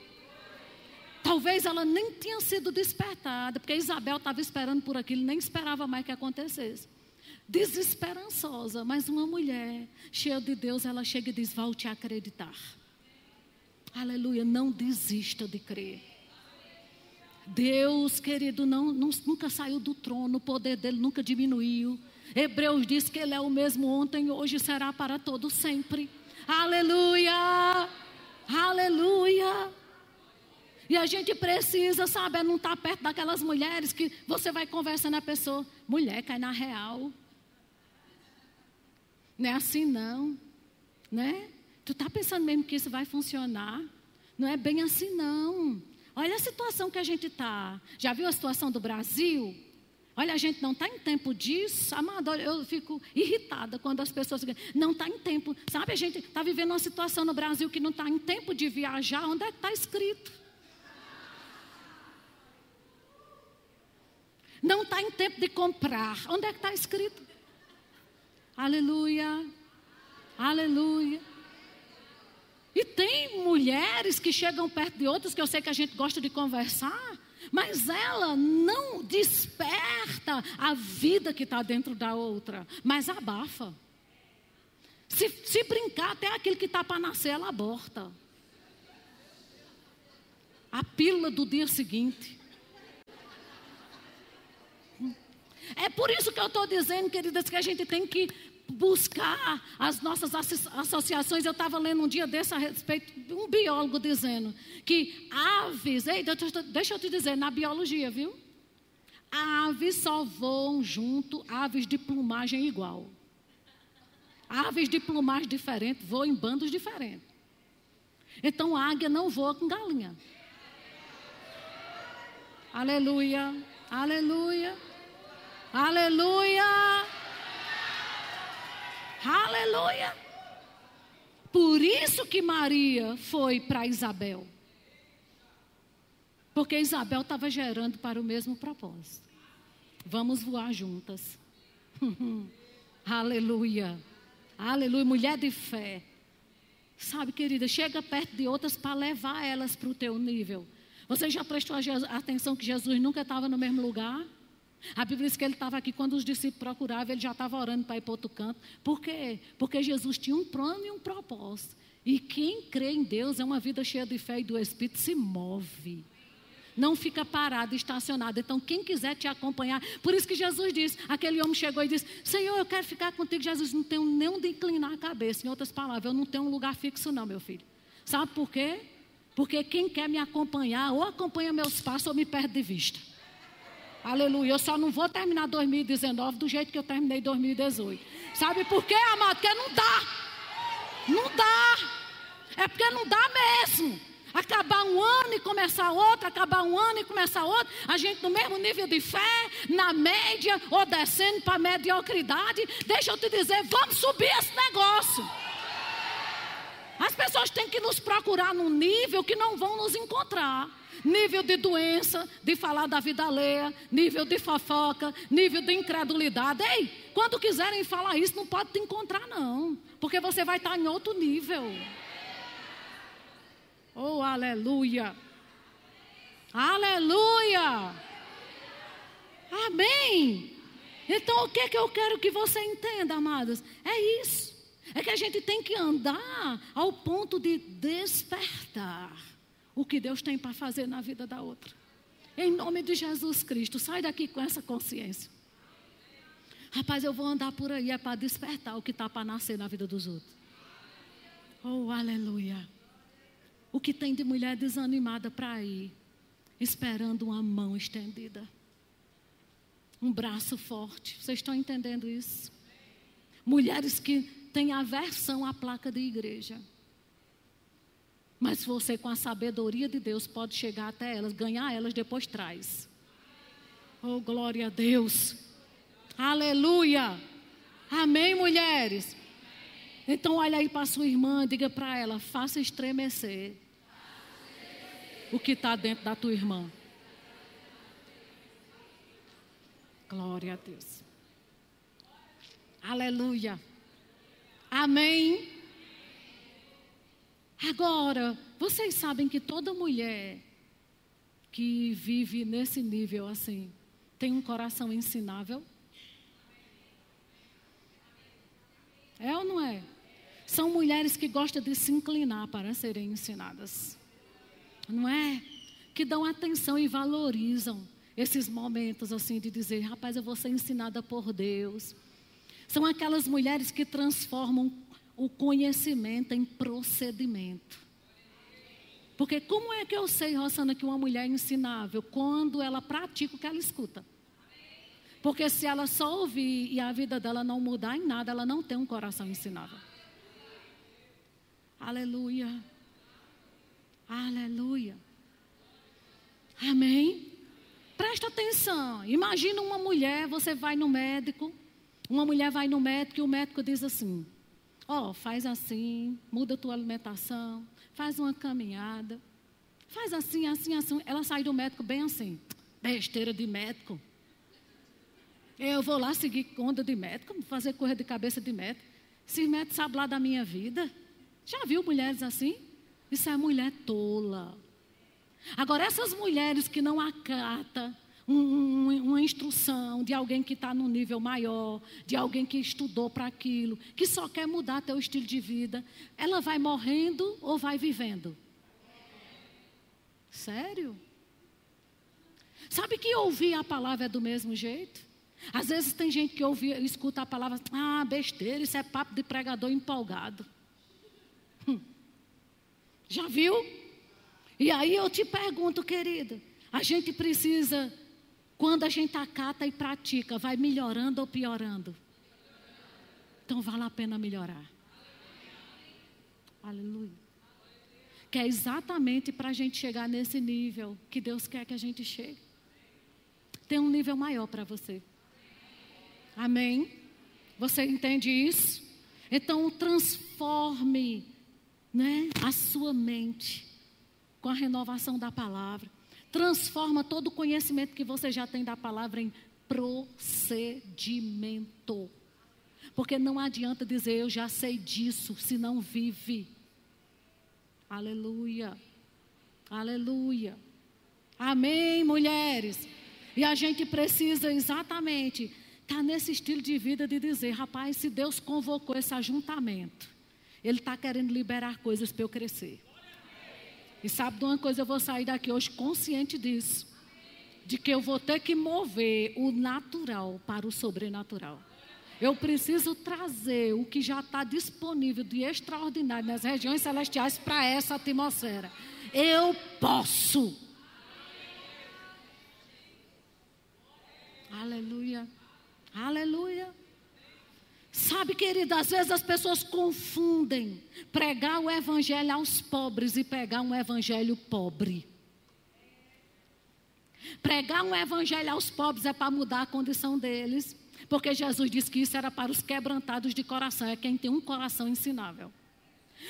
Talvez ela nem tinha sido despertada, porque Isabel estava esperando por aquilo, nem esperava mais que acontecesse. Desesperançosa, mas uma mulher cheia de Deus, ela chega e diz: Volte a acreditar. Aleluia, não desista de crer. Deus, querido, não, não, nunca saiu do trono, o poder dele nunca diminuiu. Hebreus diz que ele é o mesmo ontem, hoje será para todo sempre. Aleluia! Aleluia! E a gente precisa, sabe, não estar tá perto daquelas mulheres que você vai conversando a pessoa, mulher cai na real. Não é assim não, né? Tu tá pensando mesmo que isso vai funcionar? Não é bem assim não. Olha a situação que a gente está. Já viu a situação do Brasil? Olha, a gente não está em tempo disso. Amado, eu fico irritada quando as pessoas não está em tempo. Sabe, a gente está vivendo uma situação no Brasil que não está em tempo de viajar. Onde é que está escrito? Não está em tempo de comprar. Onde é que está escrito? Aleluia. Aleluia. E tem mulheres que chegam perto de outras que eu sei que a gente gosta de conversar, mas ela não desperta a vida que está dentro da outra, mas abafa. Se, se brincar, até aquele que está para nascer, ela aborta. A pílula do dia seguinte. É por isso que eu estou dizendo, queridas, que a gente tem que buscar as nossas associações. Eu estava lendo um dia desse a respeito, um biólogo dizendo que aves, ei, deixa eu te dizer, na biologia, viu? Aves só voam junto, aves de plumagem igual. Aves de plumagem diferente voam em bandos diferentes. Então águia não voa com galinha. Aleluia, aleluia. Aleluia! Aleluia! Por isso que Maria foi para Isabel. Porque Isabel estava gerando para o mesmo propósito. Vamos voar juntas. Aleluia. Aleluia. Mulher de fé. Sabe, querida, chega perto de outras para levar elas para o teu nível. Você já prestou atenção que Jesus nunca estava no mesmo lugar? A Bíblia diz que ele estava aqui quando os discípulos procuravam, ele já estava orando para ir para outro canto. Por quê? Porque Jesus tinha um plano e um propósito. E quem crê em Deus é uma vida cheia de fé e do Espírito se move. Não fica parado, estacionado. Então, quem quiser te acompanhar, por isso que Jesus disse: aquele homem chegou e disse: Senhor, eu quero ficar contigo. Jesus não tem nem onde inclinar a cabeça. Em outras palavras, eu não tenho um lugar fixo, não, meu filho. Sabe por quê? Porque quem quer me acompanhar, ou acompanha meus passos, ou me perde de vista. Aleluia. Eu só não vou terminar 2019 do jeito que eu terminei 2018. Sabe por quê, amado? Porque não dá. Não dá. É porque não dá mesmo. Acabar um ano e começar outro, acabar um ano e começar outro, a gente no mesmo nível de fé, na média, ou descendo para a mediocridade. Deixa eu te dizer, vamos subir esse negócio. As pessoas têm que nos procurar num nível que não vão nos encontrar nível de doença, de falar da vida alheia, nível de fofoca, nível de incredulidade. Ei, quando quiserem falar isso, não pode te encontrar, não, porque você vai estar em outro nível. Oh, aleluia. Aleluia. Amém. Então, o que, é que eu quero que você entenda, amados? É isso. É que a gente tem que andar ao ponto de despertar o que Deus tem para fazer na vida da outra. Em nome de Jesus Cristo, sai daqui com essa consciência. Rapaz, eu vou andar por aí é para despertar o que está para nascer na vida dos outros. Oh, aleluia. O que tem de mulher desanimada para ir, esperando uma mão estendida, um braço forte. Vocês estão entendendo isso? Mulheres que têm aversão à placa de igreja. Mas você, com a sabedoria de Deus, pode chegar até elas, ganhar elas, depois traz. Oh, glória a Deus. Aleluia. Amém, mulheres? Então, olha aí para sua irmã, diga para ela: faça estremecer o que está dentro da tua irmã. Glória a Deus. Aleluia. Amém. Agora, vocês sabem que toda mulher que vive nesse nível assim tem um coração ensinável? É ou não é? São mulheres que gostam de se inclinar para serem ensinadas. Não é? Que dão atenção e valorizam esses momentos assim de dizer, rapaz, eu vou ser ensinada por Deus. São aquelas mulheres que transformam o conhecimento em procedimento. Porque como é que eu sei, Rosana, que uma mulher é ensinável? Quando ela pratica o que ela escuta. Porque se ela só ouvir e a vida dela não mudar em nada, ela não tem um coração ensinável. Aleluia. Aleluia. Amém? Presta atenção. Imagina uma mulher, você vai no médico, uma mulher vai no médico e o médico diz assim: Ó, oh, faz assim, muda a tua alimentação, faz uma caminhada, faz assim, assim, assim. Ela sai do médico bem assim, besteira de médico. Eu vou lá seguir onda de médico, fazer correr de cabeça de médico. Se médico sabe lá da minha vida. Já viu mulheres assim? Isso é mulher tola. Agora, essas mulheres que não acatam um, um, uma instrução de alguém que está no nível maior, de alguém que estudou para aquilo, que só quer mudar teu estilo de vida, ela vai morrendo ou vai vivendo? Sério? Sabe que ouvir a palavra é do mesmo jeito? Às vezes tem gente que ouve, escuta a palavra, ah, besteira, isso é papo de pregador empolgado. Hum. Já viu? E aí eu te pergunto, querido, a gente precisa quando a gente acata e pratica, vai melhorando ou piorando? Então vale a pena melhorar. Aleluia. Que é exatamente para a gente chegar nesse nível que Deus quer que a gente chegue. Tem um nível maior para você. Amém? Você entende isso? Então transforme né, a sua mente com a renovação da palavra. Transforma todo o conhecimento que você já tem da palavra em procedimento. Porque não adianta dizer eu já sei disso se não vive. Aleluia. Aleluia. Amém, mulheres. E a gente precisa exatamente estar tá nesse estilo de vida de dizer, rapaz, se Deus convocou esse ajuntamento, Ele está querendo liberar coisas para eu crescer. E sabe de uma coisa, eu vou sair daqui hoje consciente disso. De que eu vou ter que mover o natural para o sobrenatural. Eu preciso trazer o que já está disponível de extraordinário nas regiões celestiais para essa atmosfera. Eu posso. Aleluia. Aleluia. Sabe, querida, às vezes as pessoas confundem pregar o evangelho aos pobres e pregar um evangelho pobre. Pregar um evangelho aos pobres é para mudar a condição deles, porque Jesus disse que isso era para os quebrantados de coração, é quem tem um coração ensinável.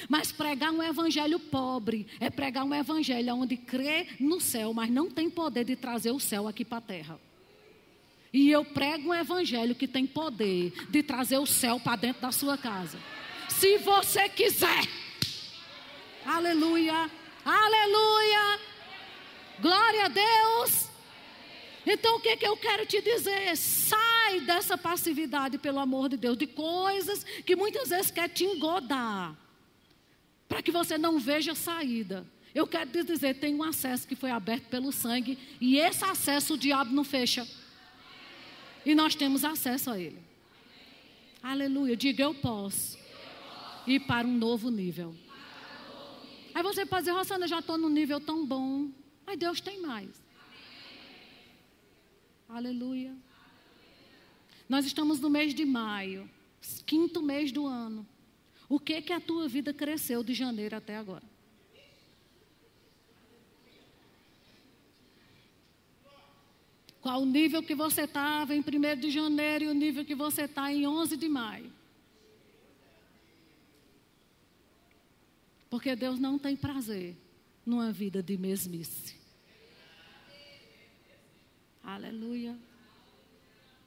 Mas pregar um evangelho pobre é pregar um evangelho onde crê no céu, mas não tem poder de trazer o céu aqui para a terra. E eu prego um evangelho que tem poder de trazer o céu para dentro da sua casa. Se você quiser. Aleluia. Aleluia! Glória a Deus! Então o que, que eu quero te dizer? Sai dessa passividade, pelo amor de Deus, de coisas que muitas vezes quer te engodar, para que você não veja saída. Eu quero te dizer, tem um acesso que foi aberto pelo sangue, e esse acesso o diabo não fecha. E nós temos acesso a ele. Aleluia. Diga eu posso. Ir para um novo nível. Aí você pode dizer, Rosana, já estou num nível tão bom. Mas Deus tem mais. Aleluia. Nós estamos no mês de maio, quinto mês do ano. O que que a tua vida cresceu de janeiro até agora? Qual o nível que você estava em 1 de janeiro e o nível que você está em 11 de maio? Porque Deus não tem prazer numa vida de mesmice. Aleluia.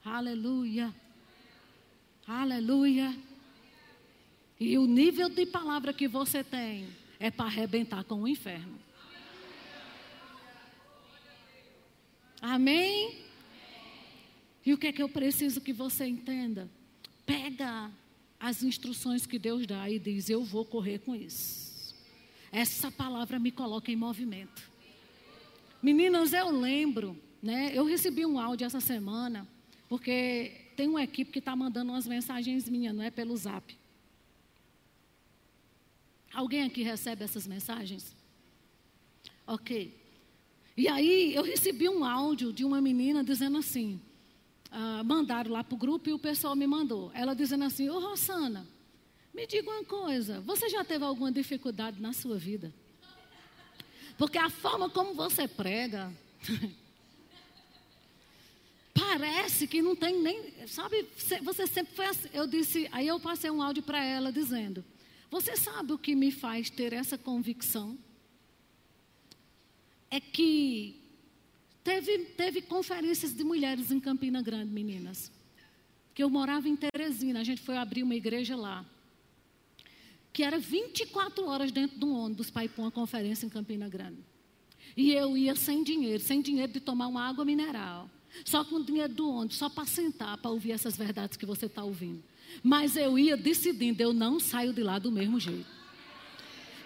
Aleluia. Aleluia. E o nível de palavra que você tem é para arrebentar com o inferno. Amém? E o que é que eu preciso que você entenda? Pega as instruções que Deus dá e diz: Eu vou correr com isso. Essa palavra me coloca em movimento. Meninas, eu lembro, né? Eu recebi um áudio essa semana, porque tem uma equipe que está mandando umas mensagens minhas, não é pelo zap. Alguém aqui recebe essas mensagens? Ok. E aí eu recebi um áudio de uma menina dizendo assim: ah, mandaram lá para o grupo e o pessoal me mandou. Ela dizendo assim: Ô Rosana, me diga uma coisa, você já teve alguma dificuldade na sua vida? Porque a forma como você prega. parece que não tem nem. Sabe, você sempre foi assim. Eu disse, aí eu passei um áudio para ela dizendo: Você sabe o que me faz ter essa convicção? É que teve, teve conferências de mulheres em Campina Grande, meninas. Que eu morava em Teresina, a gente foi abrir uma igreja lá. Que era 24 horas dentro de um ônibus para ir para uma conferência em Campina Grande. E eu ia sem dinheiro, sem dinheiro de tomar uma água mineral. Só com o dinheiro do ônibus, só para sentar, para ouvir essas verdades que você está ouvindo. Mas eu ia decidindo, eu não saio de lá do mesmo jeito.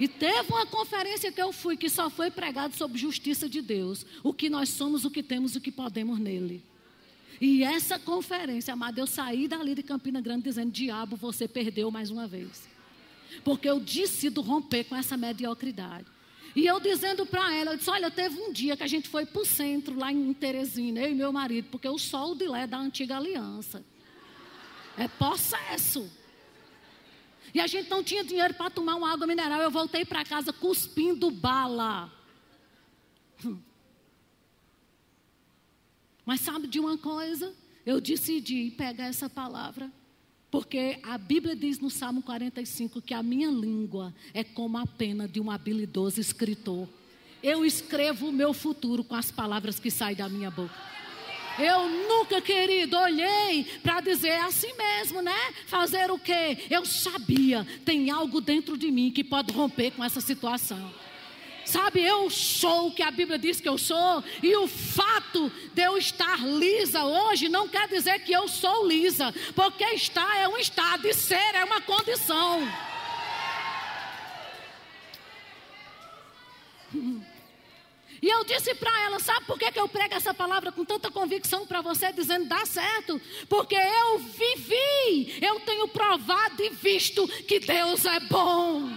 E teve uma conferência que eu fui que só foi pregado sobre justiça de Deus. O que nós somos, o que temos, o que podemos nele. E essa conferência, amado, eu saí dali de Campina Grande dizendo: Diabo, você perdeu mais uma vez. Porque eu decido romper com essa mediocridade. E eu dizendo para ela, eu disse: Olha, teve um dia que a gente foi para o centro, lá em Teresina, eu e meu marido, porque o sol de lá é da antiga aliança. É possesso. E a gente não tinha dinheiro para tomar uma água mineral. Eu voltei para casa cuspindo bala. Mas sabe de uma coisa? Eu decidi pegar essa palavra. Porque a Bíblia diz no Salmo 45 que a minha língua é como a pena de um habilidoso escritor. Eu escrevo o meu futuro com as palavras que saem da minha boca. Eu nunca, querido, olhei para dizer assim mesmo, né? Fazer o quê? Eu sabia, tem algo dentro de mim que pode romper com essa situação. Sabe, eu sou o que a Bíblia diz que eu sou, e o fato de eu estar lisa hoje não quer dizer que eu sou lisa, porque estar é um estado e ser é uma condição. E eu disse para ela: sabe por que, que eu prego essa palavra com tanta convicção para você, dizendo dá certo? Porque eu vivi, eu tenho provado e visto que Deus é bom.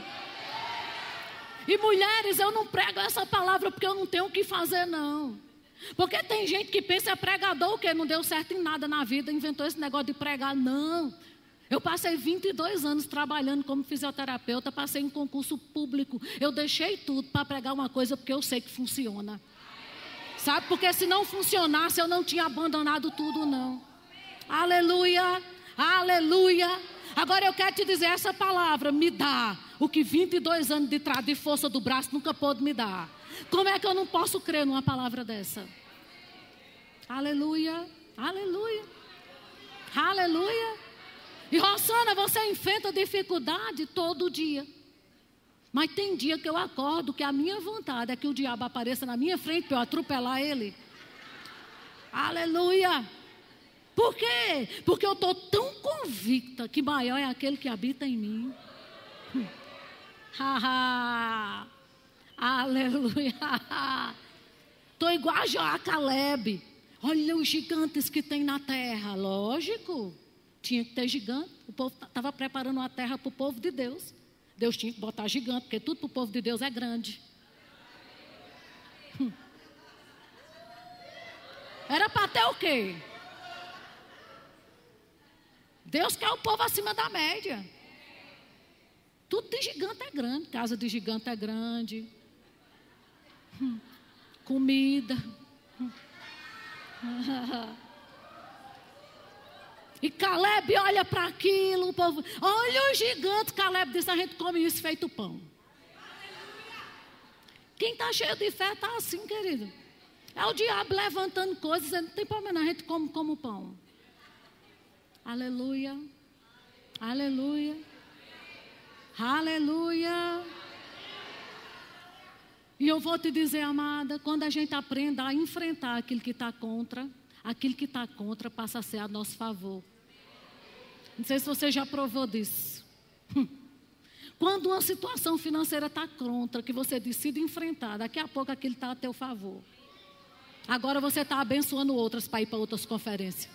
E mulheres, eu não prego essa palavra porque eu não tenho o que fazer, não. Porque tem gente que pensa é pregador, que não deu certo em nada na vida, inventou esse negócio de pregar. Não. Eu passei 22 anos trabalhando como fisioterapeuta, passei em concurso público. Eu deixei tudo para pregar uma coisa porque eu sei que funciona. Sabe? Porque se não funcionasse, eu não tinha abandonado tudo, não. Aleluia, aleluia. Agora eu quero te dizer essa palavra, me dá o que 22 anos de trás de força do braço nunca pôde me dar. Como é que eu não posso crer numa palavra dessa? Aleluia, aleluia, aleluia. E Rosana, você enfrenta dificuldade todo dia. Mas tem dia que eu acordo que a minha vontade é que o diabo apareça na minha frente para eu atropelar ele. Aleluia! Por quê? Porque eu estou tão convicta que maior é aquele que habita em mim. Haha! Aleluia! Estou igual a Caleb. Olha os gigantes que tem na terra. Lógico, tinha que ter gigante. O povo estava preparando a terra para o povo de Deus. Deus tinha que botar gigante, porque tudo para o povo de Deus é grande. Hum. Era para ter o quê? Deus quer o povo acima da média. Tudo de gigante é grande. Casa de gigante é grande. Hum. Comida. Hum. E Caleb olha para aquilo, o povo, olha o gigante. Caleb disse: a gente come isso feito pão. Quem está cheio de fé está assim, querido. É o diabo levantando coisas, não tem problema, a gente come como pão. Aleluia. Aleluia. Aleluia. E eu vou te dizer, amada, quando a gente aprende a enfrentar aquilo que está contra, aquilo que está contra passa a ser a nosso favor. Não sei se você já provou disso. Quando uma situação financeira está contra, que você decide enfrentar, daqui a pouco aquilo está a teu favor. Agora você está abençoando outras para ir para outras conferências.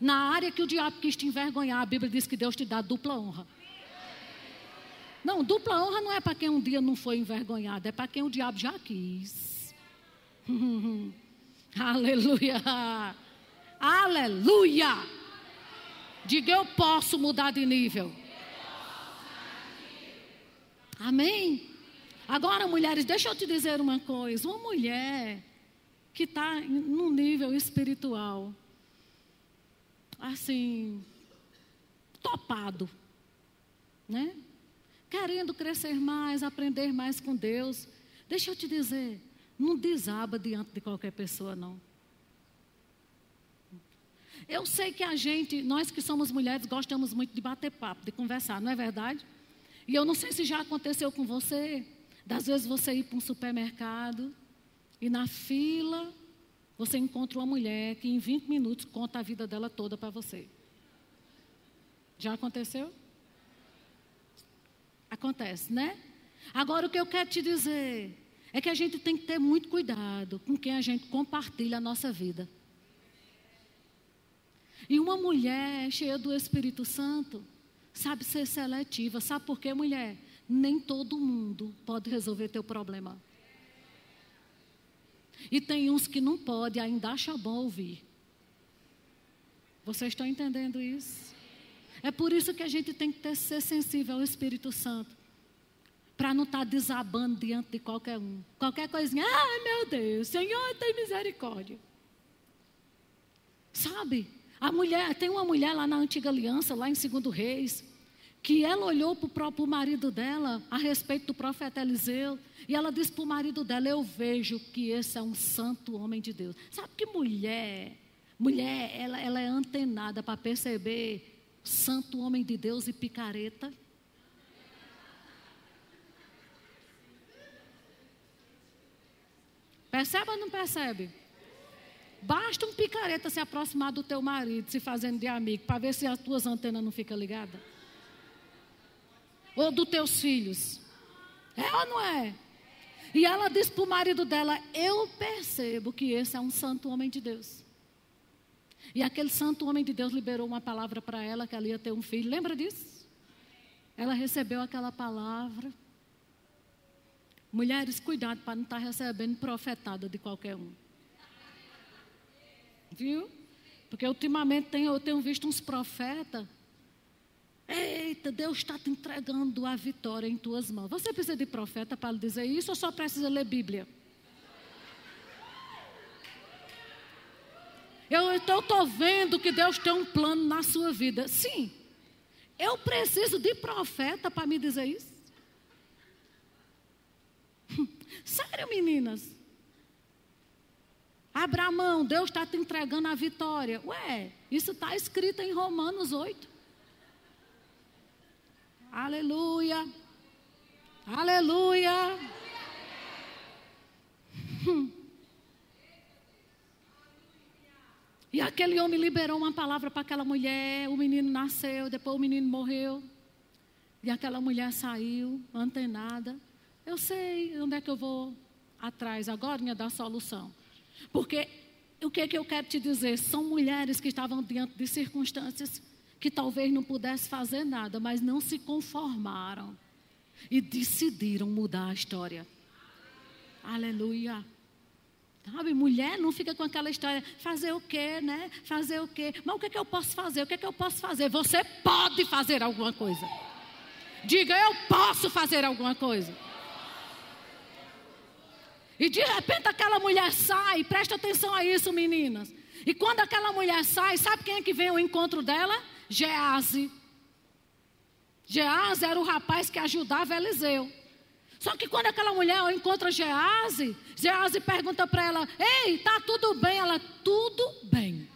Na área que o diabo quis te envergonhar, a Bíblia diz que Deus te dá dupla honra. Não, dupla honra não é para quem um dia não foi envergonhado, é para quem o diabo já quis. Aleluia! Aleluia! Diga eu posso mudar de nível. Amém? Agora, mulheres, deixa eu te dizer uma coisa. Uma mulher que está num nível espiritual, assim, topado, né? Querendo crescer mais, aprender mais com Deus. Deixa eu te dizer, não desaba diante de qualquer pessoa, não. Eu sei que a gente, nós que somos mulheres, gostamos muito de bater papo, de conversar, não é verdade? E eu não sei se já aconteceu com você, das vezes você ir para um supermercado e na fila você encontra uma mulher que em 20 minutos conta a vida dela toda para você. Já aconteceu? Acontece, né? Agora o que eu quero te dizer é que a gente tem que ter muito cuidado com quem a gente compartilha a nossa vida. E uma mulher cheia do Espírito Santo sabe ser seletiva. Sabe por quê, mulher? Nem todo mundo pode resolver teu problema. E tem uns que não pode, ainda acha bom ouvir. Vocês estão entendendo isso? É por isso que a gente tem que ter, ser sensível ao Espírito Santo. Para não estar tá desabando diante de qualquer um. Qualquer coisinha, ai meu Deus, Senhor tem misericórdia. Sabe? A mulher, tem uma mulher lá na antiga aliança, lá em Segundo Reis, que ela olhou para o próprio marido dela a respeito do profeta Eliseu, e ela disse para o marido dela: Eu vejo que esse é um santo homem de Deus. Sabe que mulher, mulher, ela, ela é antenada para perceber santo homem de Deus e picareta? Percebe ou não percebe? Basta um picareta se aproximar do teu marido, se fazendo de amigo, para ver se as tuas antenas não ficam ligadas. Ou dos teus filhos. É ou não é? E ela disse para o marido dela: Eu percebo que esse é um santo homem de Deus. E aquele santo homem de Deus liberou uma palavra para ela que ela ia ter um filho. Lembra disso? Ela recebeu aquela palavra. Mulheres, cuidado para não estar tá recebendo profetada de qualquer um. Viu? Porque ultimamente eu tenho visto uns profetas. Eita, Deus está te entregando a vitória em tuas mãos. Você precisa de profeta para dizer isso ou só precisa ler Bíblia? Eu estou vendo que Deus tem um plano na sua vida. Sim, eu preciso de profeta para me dizer isso. Sério, meninas? Abramão, Deus está te entregando a vitória. Ué, isso está escrito em Romanos 8. Aleluia. Aleluia. Hum. E aquele homem liberou uma palavra para aquela mulher. O menino nasceu, depois o menino morreu. E aquela mulher saiu, antenada. Eu sei onde é que eu vou atrás agora da solução. Porque o que, é que eu quero te dizer? São mulheres que estavam diante de circunstâncias que talvez não pudessem fazer nada, mas não se conformaram e decidiram mudar a história. Aleluia. Sabe, mulher não fica com aquela história, fazer o quê, né? Fazer o quê? Mas o que, é que eu posso fazer? O que, é que eu posso fazer? Você pode fazer alguma coisa. Diga, eu posso fazer alguma coisa. E de repente aquela mulher sai, presta atenção a isso, meninas. E quando aquela mulher sai, sabe quem é que vem ao encontro dela? Gease. Gease era o rapaz que ajudava Eliseu. Só que quando aquela mulher encontra Gease, Gease pergunta para ela: Ei, tá tudo bem? Ela, tudo bem.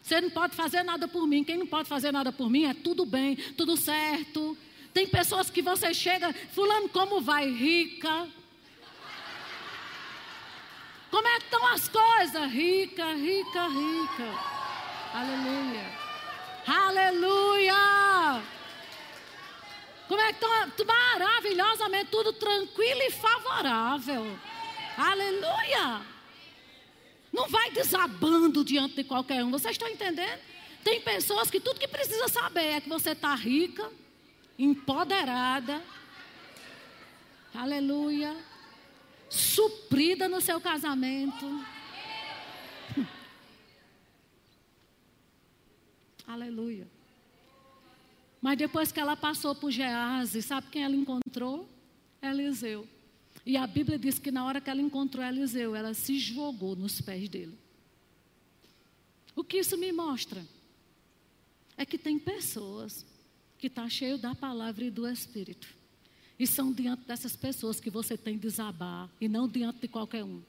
Você não pode fazer nada por mim. Quem não pode fazer nada por mim é tudo bem, tudo certo. Tem pessoas que você chega, fulano, como vai? Rica. Como é que estão as coisas? Rica, rica, rica. Aleluia. Aleluia. Como é que estão? Maravilhosamente, tudo tranquilo e favorável. Aleluia. Não vai desabando diante de qualquer um. Vocês estão entendendo? Tem pessoas que tudo que precisa saber é que você está rica, empoderada, aleluia, suprida no seu casamento. aleluia. Mas depois que ela passou por Gease, sabe quem ela encontrou? Eliseu. E a Bíblia diz que na hora que ela encontrou Eliseu, ela se jogou nos pés dele. O que isso me mostra? É que tem pessoas que está cheio da palavra e do Espírito. E são diante dessas pessoas que você tem de desabar e não diante de qualquer um.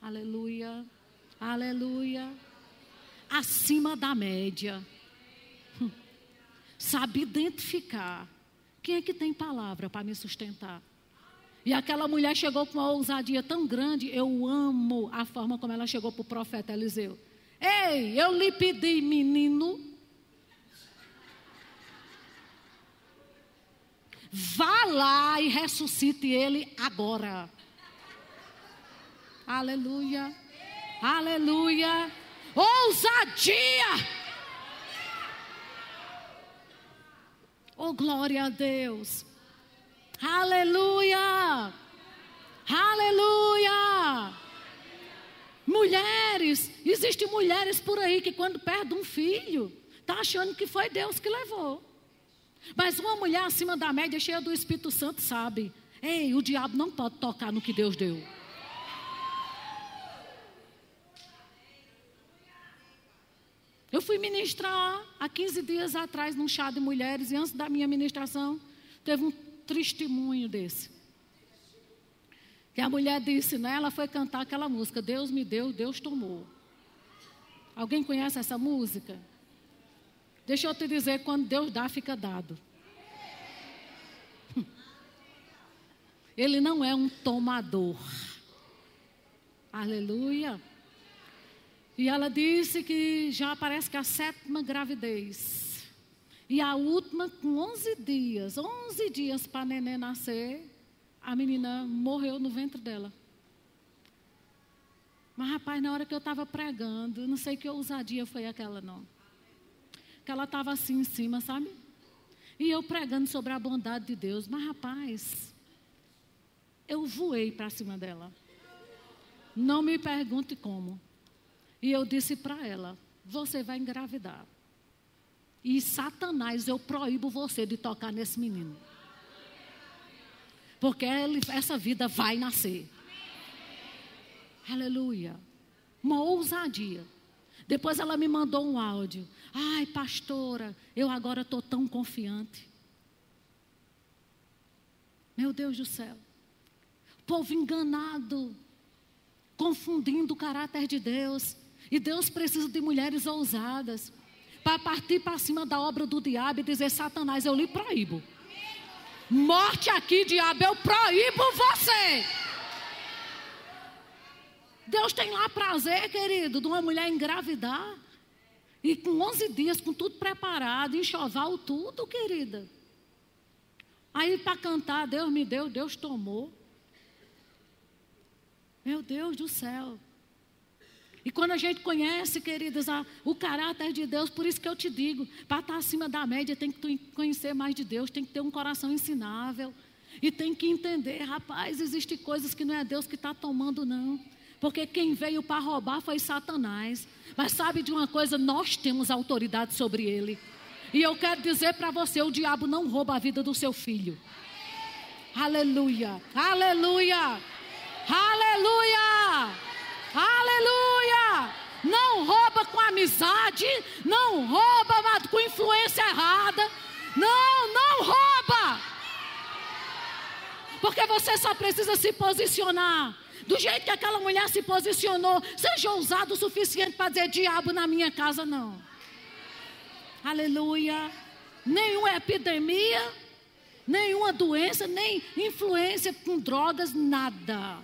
Aleluia. Aleluia. Acima da média. Hum. Sabe identificar quem é que tem palavra para me sustentar. E aquela mulher chegou com uma ousadia tão grande, eu amo a forma como ela chegou para o profeta Eliseu. Ei, eu lhe pedi, menino, Vá lá e ressuscite ele agora. Aleluia. Aleluia. Ousadia. Oh, glória a Deus. Aleluia. Aleluia. Mulheres, existem mulheres por aí que quando perdem um filho, tá achando que foi Deus que levou. Mas uma mulher acima da média, cheia do Espírito Santo, sabe: ei, o diabo não pode tocar no que Deus deu. Eu fui ministrar há 15 dias atrás num chá de mulheres e antes da minha ministração teve um testemunho desse. Que a mulher disse, né? Ela foi cantar aquela música, Deus me deu, Deus tomou. Alguém conhece essa música? Deixa eu te dizer, quando Deus dá, fica dado. Ele não é um tomador. Aleluia. E ela disse que já parece que a sétima gravidez. E a última, com 11 dias, 11 dias para neném nascer, a menina morreu no ventre dela. Mas, rapaz, na hora que eu estava pregando, não sei que ousadia foi aquela, não que ela estava assim em cima, sabe? E eu pregando sobre a bondade de Deus. Mas, rapaz, eu voei para cima dela. Não me pergunte como. E eu disse para ela: Você vai engravidar. E Satanás, eu proíbo você de tocar nesse menino. Porque ele, essa vida vai nascer. Aleluia. Uma ousadia. Depois ela me mandou um áudio. Ai, pastora, eu agora estou tão confiante. Meu Deus do céu. Povo enganado, confundindo o caráter de Deus. E Deus precisa de mulheres ousadas para partir para cima da obra do diabo e dizer: Satanás, eu lhe proíbo. Morte aqui, diabo, eu proíbo você. Deus tem lá prazer, querido, de uma mulher engravidar. E com 11 dias, com tudo preparado, enxoval tudo, querida. Aí para cantar, Deus me deu, Deus tomou. Meu Deus do céu. E quando a gente conhece, queridas, a, o caráter de Deus, por isso que eu te digo, para estar acima da média, tem que conhecer mais de Deus, tem que ter um coração ensinável. E tem que entender, rapaz, existem coisas que não é Deus que está tomando, não. Porque quem veio para roubar foi Satanás. Mas sabe de uma coisa? Nós temos autoridade sobre ele. E eu quero dizer para você: o diabo não rouba a vida do seu filho. Aleluia, aleluia, aleluia, aleluia. Não rouba com amizade, não rouba com influência errada. Não, não rouba. Porque você só precisa se posicionar do jeito que aquela mulher se posicionou, seja ousado o suficiente para dizer: diabo na minha casa, não. Aleluia. Nenhuma epidemia, nenhuma doença, nem influência com drogas, nada.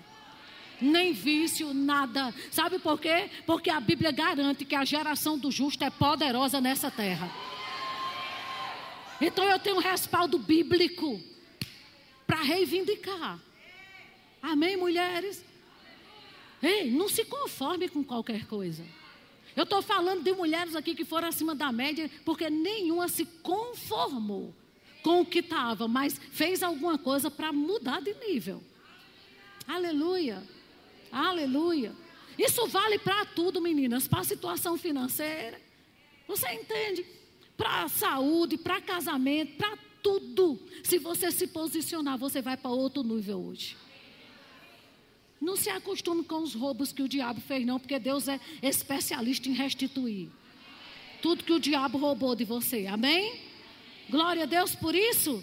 Nem vício, nada. Sabe por quê? Porque a Bíblia garante que a geração do justo é poderosa nessa terra. Então eu tenho um respaldo bíblico para reivindicar. Amém, mulheres? Ei, não se conforme com qualquer coisa. Eu estou falando de mulheres aqui que foram acima da média, porque nenhuma se conformou com o que estava, mas fez alguma coisa para mudar de nível. Aleluia. Aleluia. Isso vale para tudo, meninas, para a situação financeira. Você entende? Para a saúde, para casamento, para tudo. Se você se posicionar, você vai para outro nível hoje. Não se acostume com os roubos que o diabo fez, não, porque Deus é especialista em restituir. Tudo que o diabo roubou de você. Amém? Glória a Deus por isso.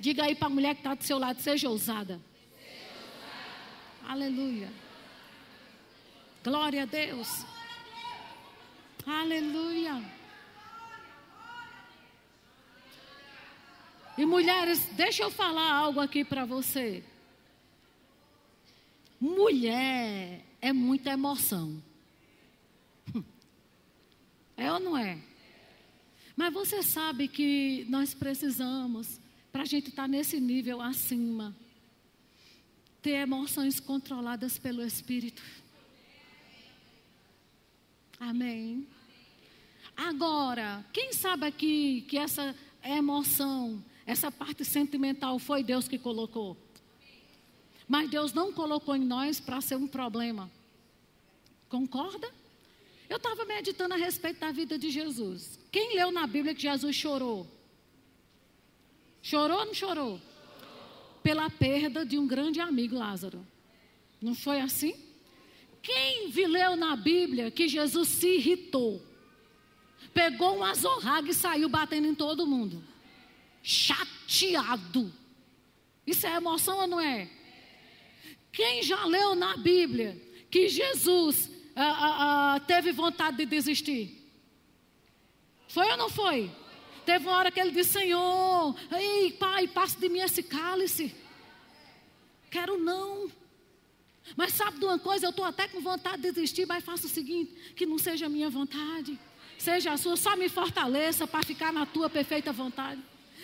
Diga aí para a mulher que está do seu lado, seja ousada. Aleluia. Glória a Deus. Aleluia. E mulheres, deixa eu falar algo aqui para você. Mulher é muita emoção. É ou não é? Mas você sabe que nós precisamos, para a gente estar tá nesse nível acima, ter emoções controladas pelo Espírito. Amém. Agora, quem sabe aqui que essa emoção, essa parte sentimental foi Deus que colocou? Mas Deus não colocou em nós para ser um problema. Concorda? Eu estava meditando a respeito da vida de Jesus. Quem leu na Bíblia que Jesus chorou? Chorou ou não chorou? Pela perda de um grande amigo, Lázaro. Não foi assim? Quem leu na Bíblia que Jesus se irritou? Pegou um azorrague e saiu batendo em todo mundo. Chateado. Isso é emoção ou não é? Quem já leu na Bíblia que Jesus ah, ah, ah, teve vontade de desistir? Foi ou não foi? Teve uma hora que ele disse: Senhor, ei, Pai, passe de mim esse cálice. Quero não. Mas sabe de uma coisa? Eu estou até com vontade de desistir, mas faça o seguinte: que não seja a minha vontade, seja a sua, só me fortaleça para ficar na tua perfeita vontade.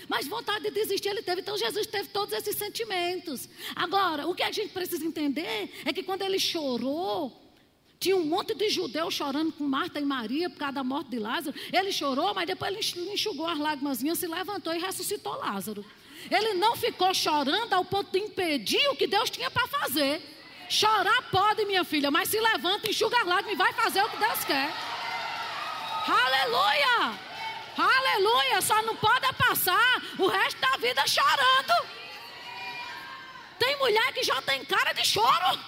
Mas vontade de desistir ele teve. Então Jesus teve todos esses sentimentos. Agora, o que a gente precisa entender é que quando ele chorou, tinha um monte de judeus chorando com Marta e Maria por causa da morte de Lázaro. Ele chorou, mas depois ele enxugou as lágrimas, se levantou e ressuscitou Lázaro. Ele não ficou chorando ao ponto de impedir o que Deus tinha para fazer. Chorar pode, minha filha, mas se levanta, enxuga as lágrimas e vai fazer o que Deus quer. Aleluia! Aleluia, só não pode passar o resto da vida chorando. Tem mulher que já tem cara de choro.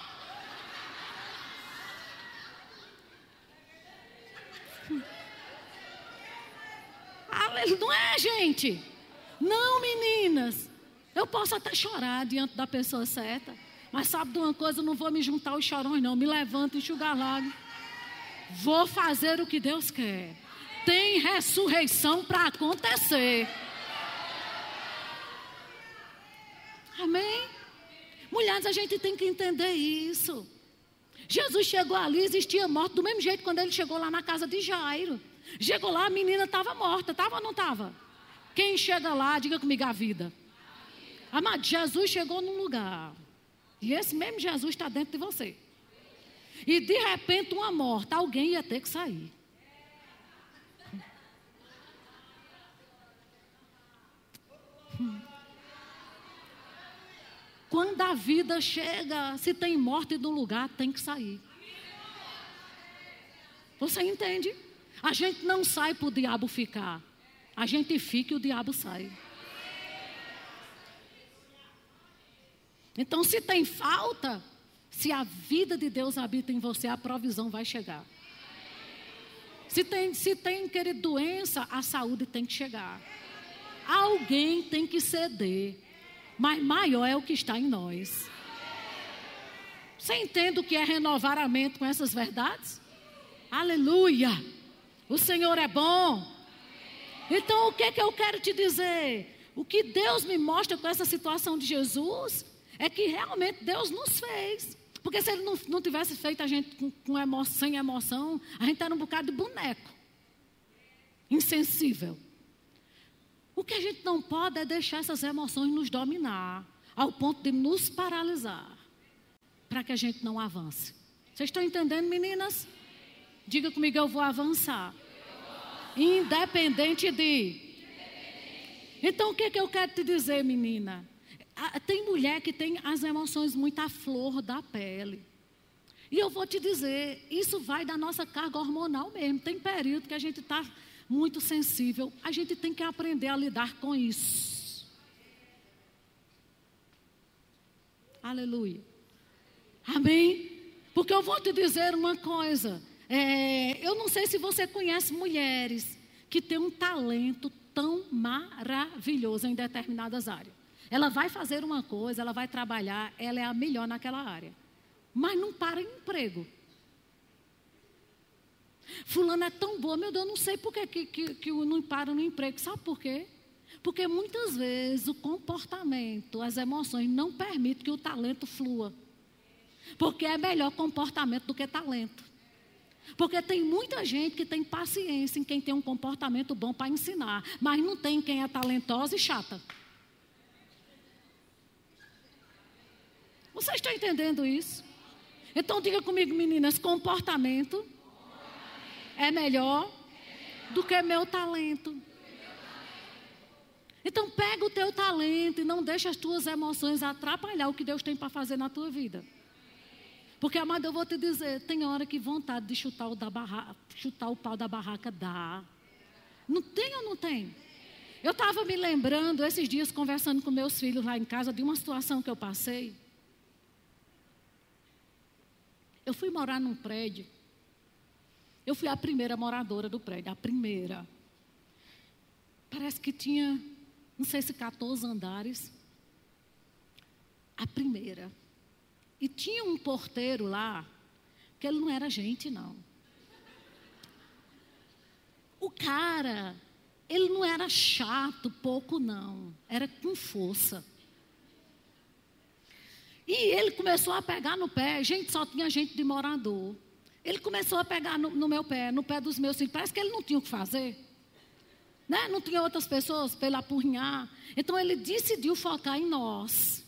Não é, gente? Não, meninas. Eu posso até chorar diante da pessoa certa. Mas sabe de uma coisa? Eu não vou me juntar aos chorões, não. Me levanto, enxugar lágrimas. Vou fazer o que Deus quer tem ressurreição para acontecer. Amém? Mulheres, a gente tem que entender isso. Jesus chegou ali, existia morte do mesmo jeito quando ele chegou lá na casa de Jairo. Chegou lá, a menina estava morta, estava ou não estava? Quem chega lá, diga comigo a vida. Amado, Jesus chegou num lugar. E esse mesmo Jesus está dentro de você. E de repente, uma morta, alguém ia ter que sair. Quando a vida chega, se tem morte no lugar, tem que sair. Você entende? A gente não sai para o diabo ficar. A gente fica e o diabo sai. Então, se tem falta, se a vida de Deus habita em você, a provisão vai chegar. Se tem, se tem querido, doença, a saúde tem que chegar. Alguém tem que ceder. Mas maior é o que está em nós. Você entende o que é renovar a mente com essas verdades? Aleluia! O Senhor é bom. Então, o que, é que eu quero te dizer? O que Deus me mostra com essa situação de Jesus é que realmente Deus nos fez. Porque se Ele não, não tivesse feito a gente com, com emoção, sem emoção, a gente era um bocado de boneco. Insensível. O que a gente não pode é deixar essas emoções nos dominar, ao ponto de nos paralisar, para que a gente não avance. Vocês estão entendendo, meninas? Diga comigo, eu vou avançar. Independente de. Então, o que, que eu quero te dizer, menina? Tem mulher que tem as emoções muito à flor da pele. E eu vou te dizer, isso vai da nossa carga hormonal mesmo. Tem período que a gente está muito sensível. A gente tem que aprender a lidar com isso. Aleluia. Amém? Porque eu vou te dizer uma coisa. É, eu não sei se você conhece mulheres que têm um talento tão maravilhoso em determinadas áreas. Ela vai fazer uma coisa, ela vai trabalhar, ela é a melhor naquela área. Mas não para em emprego. Fulano é tão boa, meu Deus, não sei por que, que, que, que não para no emprego. Sabe por quê? Porque muitas vezes o comportamento, as emoções não permitem que o talento flua. Porque é melhor comportamento do que talento. Porque tem muita gente que tem paciência em quem tem um comportamento bom para ensinar, mas não tem quem é talentosa e chata. Você está entendendo isso? Então diga comigo, meninas, comportamento é melhor do que meu talento. Então pega o teu talento e não deixa as tuas emoções atrapalhar o que Deus tem para fazer na tua vida. Porque, amado, eu vou te dizer, tem hora que vontade de chutar o, da barra, chutar o pau da barraca dá. Não tem ou não tem? Eu estava me lembrando esses dias, conversando com meus filhos lá em casa, de uma situação que eu passei. Eu fui morar num prédio eu fui a primeira moradora do prédio, a primeira. Parece que tinha, não sei se 14 andares. A primeira. E tinha um porteiro lá, que ele não era gente, não. O cara, ele não era chato, pouco não. Era com força. E ele começou a pegar no pé. Gente, só tinha gente de morador. Ele começou a pegar no, no, meu pé, no pé dos meus filhos. Parece que ele não tinha o que fazer. Né? Não tinha outras pessoas para ele apurrinhar. Então ele decidiu focar em nós.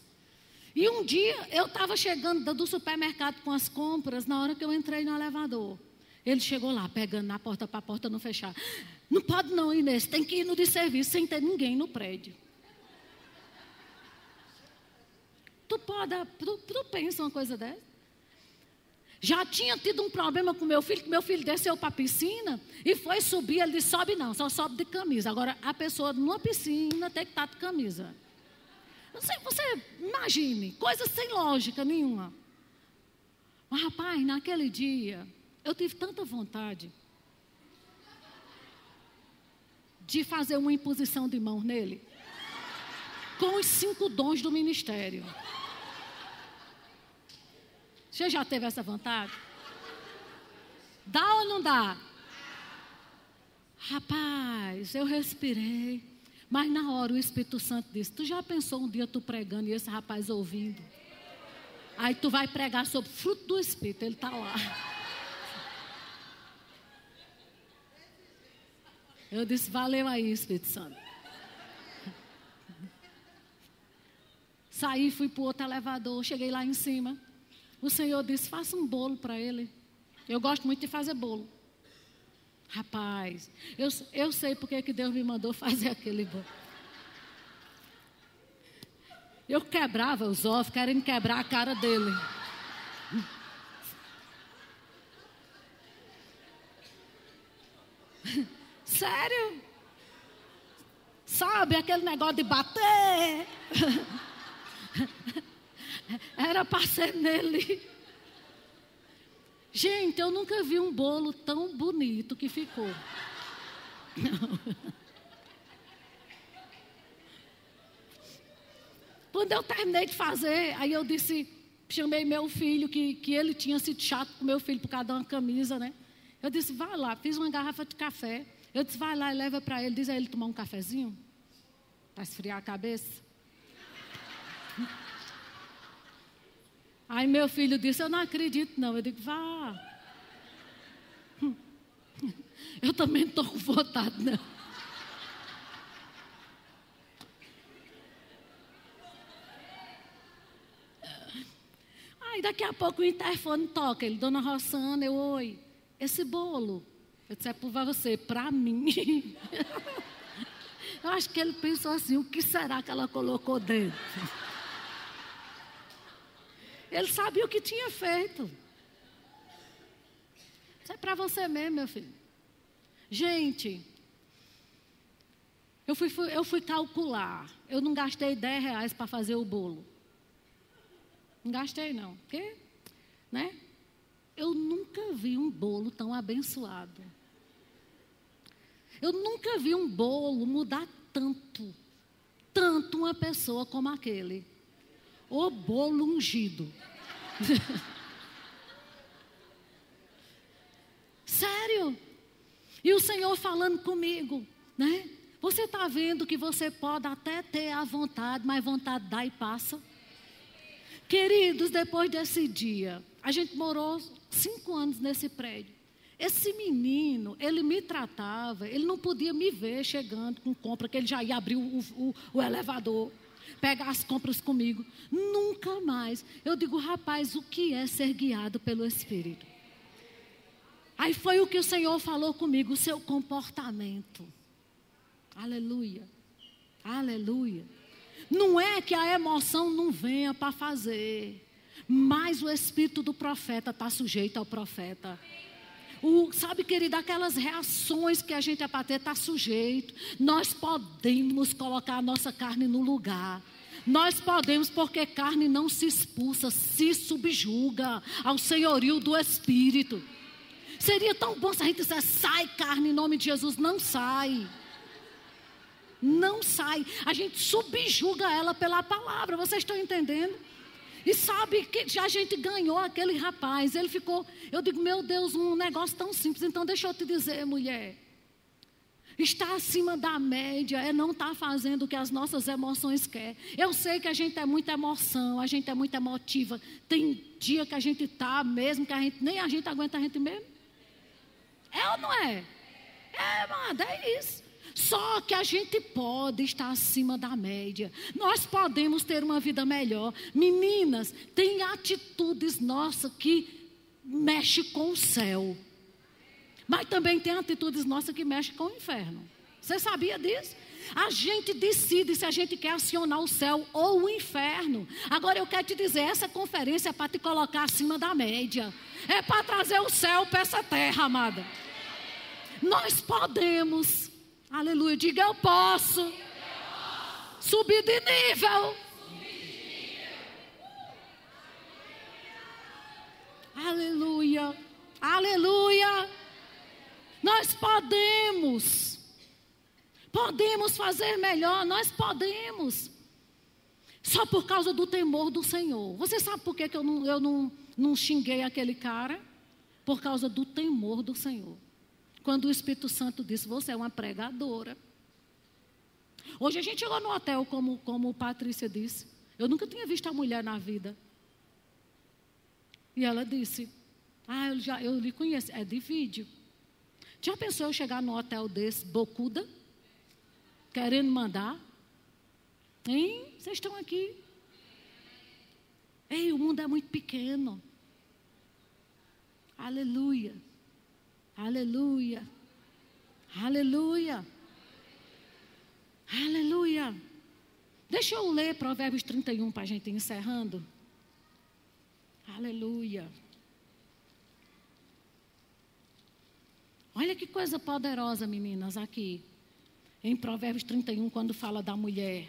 E um dia eu estava chegando do supermercado com as compras, na hora que eu entrei no elevador. Ele chegou lá, pegando na porta para a porta não fechar. Não pode não, Inês, tem que ir no de serviço sem ter ninguém no prédio. Tu pode, tu, tu pensa uma coisa dessa? Já tinha tido um problema com meu filho, que meu filho desceu para a piscina e foi subir. Ele disse: sobe não, só sobe de camisa. Agora, a pessoa numa piscina tem que estar de camisa. Você, você imagine, coisa sem lógica nenhuma. Mas, rapaz, naquele dia, eu tive tanta vontade de fazer uma imposição de mão nele, com os cinco dons do ministério. Você já teve essa vontade? Dá ou não dá? Rapaz, eu respirei. Mas na hora o Espírito Santo disse: Tu já pensou um dia tu pregando e esse rapaz ouvindo? Aí tu vai pregar sobre fruto do Espírito, ele está lá. Eu disse: Valeu aí, Espírito Santo. Saí, fui para o outro elevador, cheguei lá em cima. O Senhor disse: Faça um bolo para ele. Eu gosto muito de fazer bolo. Rapaz, eu, eu sei porque que Deus me mandou fazer aquele bolo. Eu quebrava os ovos, querendo quebrar a cara dele. Sério? Sabe aquele negócio de bater? Era para ser nele. Gente, eu nunca vi um bolo tão bonito que ficou. Quando eu terminei de fazer, aí eu disse, chamei meu filho, que, que ele tinha sido chato com meu filho por causa de uma camisa, né? Eu disse, vai lá, fiz uma garrafa de café. Eu disse, vai lá e leva para ele, diz a ele tomar um cafezinho, para esfriar a cabeça. Aí meu filho disse: Eu não acredito, não. Eu digo: Vá. Eu também estou com vontade, não. Aí daqui a pouco o interfone toca. Ele, Dona Rossana, eu, oi. Esse bolo. Eu disse: É para você, para mim. Eu acho que ele pensou assim: o que será que ela colocou dentro? Ele sabia o que tinha feito. Isso é para você mesmo, meu filho. Gente, eu fui, eu fui calcular. Eu não gastei 10 reais para fazer o bolo. Não gastei, não. Porque, né? Eu nunca vi um bolo tão abençoado. Eu nunca vi um bolo mudar tanto, tanto uma pessoa como aquele o bolo ungido. Sério? E o Senhor falando comigo, né? Você está vendo que você pode até ter a vontade, mas vontade dá e passa? Queridos, depois desse dia, a gente morou cinco anos nesse prédio. Esse menino, ele me tratava, ele não podia me ver chegando com compra, que ele já ia abrir o, o, o elevador pegar as compras comigo. Nunca mais. Eu digo, rapaz, o que é ser guiado pelo Espírito? Aí foi o que o Senhor falou comigo, o seu comportamento. Aleluia. Aleluia. Não é que a emoção não venha para fazer, mas o espírito do profeta está sujeito ao profeta. O, sabe, querida, aquelas reações que a gente é para ter, está sujeito. Nós podemos colocar a nossa carne no lugar. Nós podemos, porque carne não se expulsa, se subjuga ao senhorio do Espírito. Seria tão bom se a gente dissesse, sai carne em nome de Jesus. Não sai. Não sai. A gente subjuga ela pela palavra. Vocês estão entendendo? E sabe que a gente ganhou aquele rapaz. Ele ficou, eu digo, meu Deus, um negócio tão simples. Então deixa eu te dizer, mulher. Está acima da média é não estar tá fazendo o que as nossas emoções querem. Eu sei que a gente é muita emoção, a gente é muito emotiva. Tem dia que a gente está mesmo, que a gente nem a gente aguenta a gente mesmo. É ou não é? É, amada, é isso. Só que a gente pode estar acima da média. Nós podemos ter uma vida melhor. Meninas, tem atitudes nossas que mexe com o céu. Mas também tem atitudes nossas que mexem com o inferno. Você sabia disso? A gente decide se a gente quer acionar o céu ou o inferno. Agora eu quero te dizer, essa conferência é para te colocar acima da média. É para trazer o céu para essa terra, amada. Nós podemos Aleluia. Diga eu posso. Subir de nível. Aleluia. Aleluia. Nós podemos. Podemos fazer melhor. Nós podemos. Só por causa do temor do Senhor. Você sabe por que, que eu, não, eu não, não xinguei aquele cara? Por causa do temor do Senhor. Quando o Espírito Santo disse: Você é uma pregadora. Hoje a gente chegou no hotel, como, como Patrícia disse. Eu nunca tinha visto a mulher na vida. E ela disse: Ah, eu, já, eu lhe conheço. É de vídeo. Já pensou eu chegar num hotel desse, bocuda? Querendo mandar? Hein? Vocês estão aqui? Ei, o mundo é muito pequeno. Aleluia. Aleluia. Aleluia. Aleluia. Deixa eu ler Provérbios 31 para a gente encerrando. Aleluia. Olha que coisa poderosa, meninas, aqui. Em Provérbios 31, quando fala da mulher.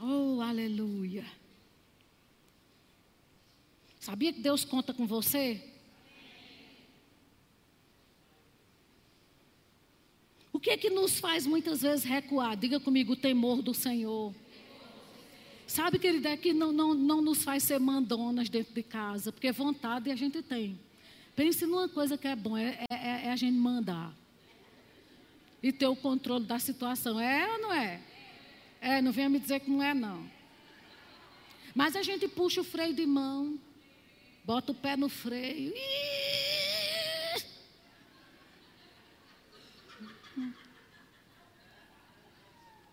Oh, aleluia. Sabia que Deus conta com você? O que é que nos faz muitas vezes recuar? Diga comigo, o temor do Senhor. Sabe, querida, é que não, não, não nos faz ser mandonas dentro de casa, porque vontade a gente tem. Pense numa coisa que é bom, é, é, é a gente mandar. E ter o controle da situação. É ou não é? É, não venha me dizer que não é, não. Mas a gente puxa o freio de mão, bota o pé no freio.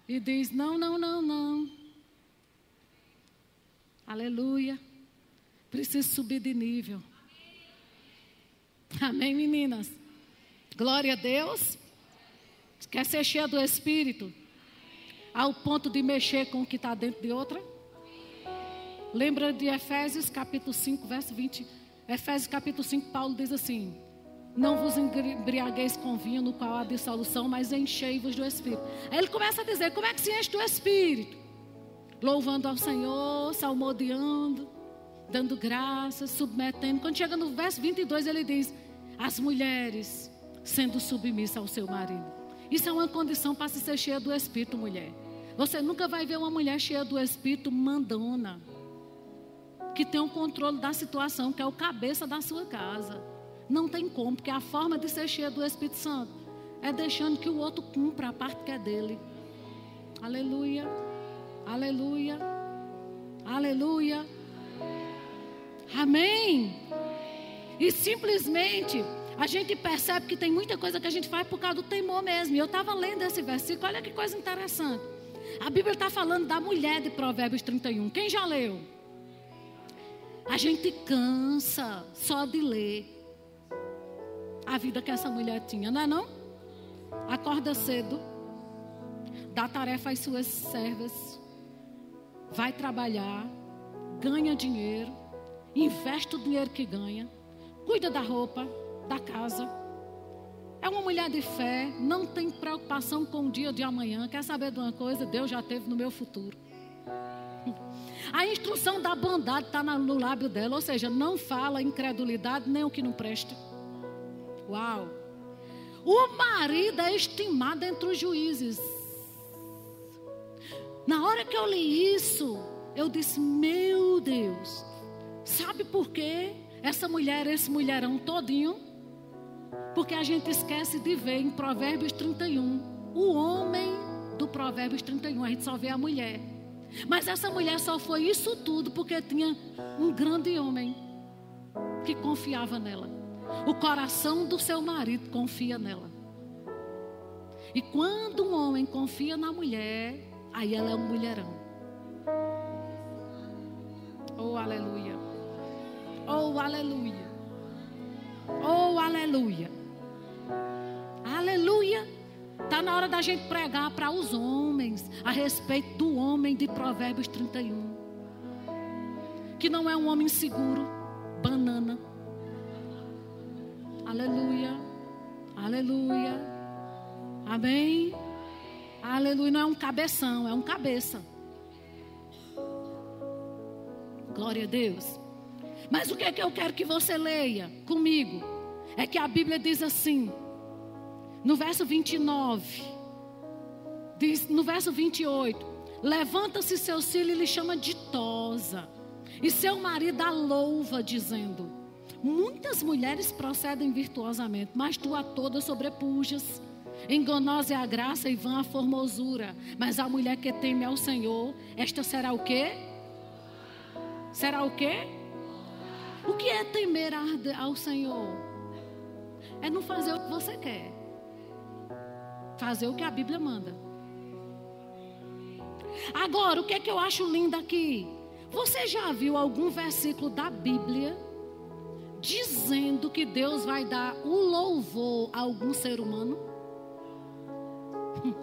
E diz: não, não, não, não. Aleluia. Preciso subir de nível. Amém, meninas? Glória a Deus. Quer ser cheia do Espírito? Ao ponto de mexer com o que está dentro de outra? Lembra de Efésios capítulo 5, verso 20. Efésios capítulo 5, Paulo diz assim: Não vos embriagueis com vinho no qual há dissolução, mas enchei-vos do Espírito. Aí ele começa a dizer: Como é que se enche do Espírito? Louvando ao Senhor, salmodiando, dando graças, submetendo. Quando chega no verso 22, ele diz: As mulheres sendo submissas ao seu marido. Isso é uma condição para se ser cheia do Espírito, mulher. Você nunca vai ver uma mulher cheia do Espírito mandona que tem o controle da situação, que é o cabeça da sua casa. Não tem como, porque a forma de ser cheia do Espírito Santo é deixando que o outro cumpra a parte que é dele. Aleluia, aleluia, aleluia. Amém. E simplesmente a gente percebe que tem muita coisa que a gente faz por causa do temor mesmo. E eu estava lendo esse versículo, olha que coisa interessante. A Bíblia está falando da mulher de Provérbios 31. Quem já leu? A gente cansa só de ler a vida que essa mulher tinha, não é não? Acorda cedo, dá tarefa às suas servas, vai trabalhar, ganha dinheiro, investe o dinheiro que ganha, cuida da roupa, da casa. É uma mulher de fé, não tem preocupação com o dia de amanhã. Quer saber de uma coisa? Deus já teve no meu futuro. A instrução da bondade está no lábio dela, ou seja, não fala incredulidade nem o que não presta. Uau! O marido é estimado entre os juízes. Na hora que eu li isso, eu disse: Meu Deus, sabe por quê? Essa mulher, esse mulherão todinho, porque a gente esquece de ver em Provérbios 31 o homem do Provérbios 31, a gente só vê a mulher. Mas essa mulher só foi isso tudo porque tinha um grande homem que confiava nela. O coração do seu marido confia nela. E quando um homem confia na mulher, aí ela é um mulherão. Oh, aleluia. Oh, aleluia. Oh, aleluia. Aleluia. Está na hora da gente pregar para os homens a respeito do homem de Provérbios 31. Que não é um homem seguro, banana. Aleluia. Aleluia. Amém. Aleluia. Não é um cabeção, é um cabeça. Glória a Deus. Mas o que é que eu quero que você leia comigo? É que a Bíblia diz assim: no verso 29, diz, no verso 28, levanta-se seu filho e lhe chama ditosa. E seu marido a louva, dizendo: Muitas mulheres procedem virtuosamente, mas tu a todas sobrepujas. Enganosa é a graça e vã a formosura. Mas a mulher que teme ao Senhor, esta será o quê? Será o quê? O que é temer ao Senhor? É não fazer o que você quer. Fazer o que a Bíblia manda. Agora, o que é que eu acho lindo aqui? Você já viu algum versículo da Bíblia dizendo que Deus vai dar o louvor a algum ser humano?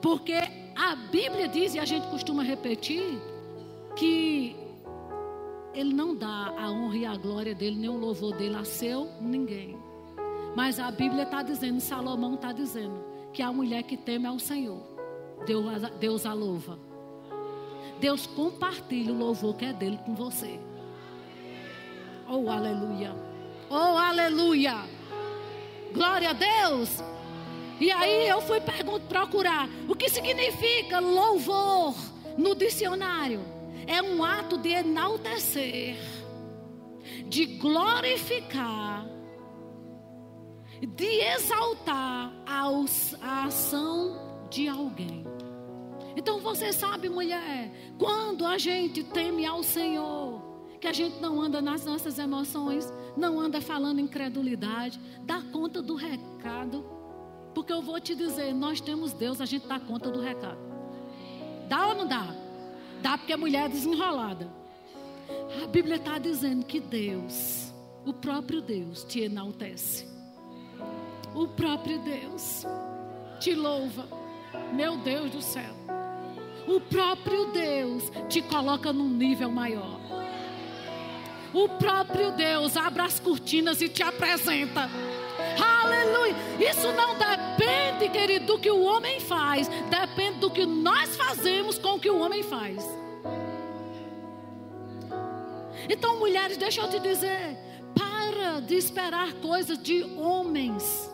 Porque a Bíblia diz, e a gente costuma repetir, que Ele não dá a honra e a glória dele, nem o louvor dele a seu ninguém. Mas a Bíblia está dizendo, Salomão está dizendo, que a mulher que teme ao Senhor, Deus, Deus a louva. Deus compartilha o louvor que é dele com você. Oh, aleluia. Oh, aleluia. Glória a Deus. E aí eu fui procurar o que significa louvor no dicionário. É um ato de enaltecer, de glorificar, de exaltar a ação de alguém. Então você sabe, mulher, quando a gente teme ao Senhor, que a gente não anda nas nossas emoções, não anda falando incredulidade, dá conta do recado. Porque eu vou te dizer, nós temos Deus, a gente dá conta do recado. Dá ou não dá? Dá porque a mulher é desenrolada. A Bíblia está dizendo que Deus, o próprio Deus, te enaltece. O próprio Deus te louva. Meu Deus do céu. O próprio Deus te coloca num nível maior. O próprio Deus abre as cortinas e te apresenta. Aleluia. Isso não depende, querido, do que o homem faz. Depende do que nós fazemos com o que o homem faz. Então, mulheres, deixa eu te dizer. Para de esperar coisas de homens.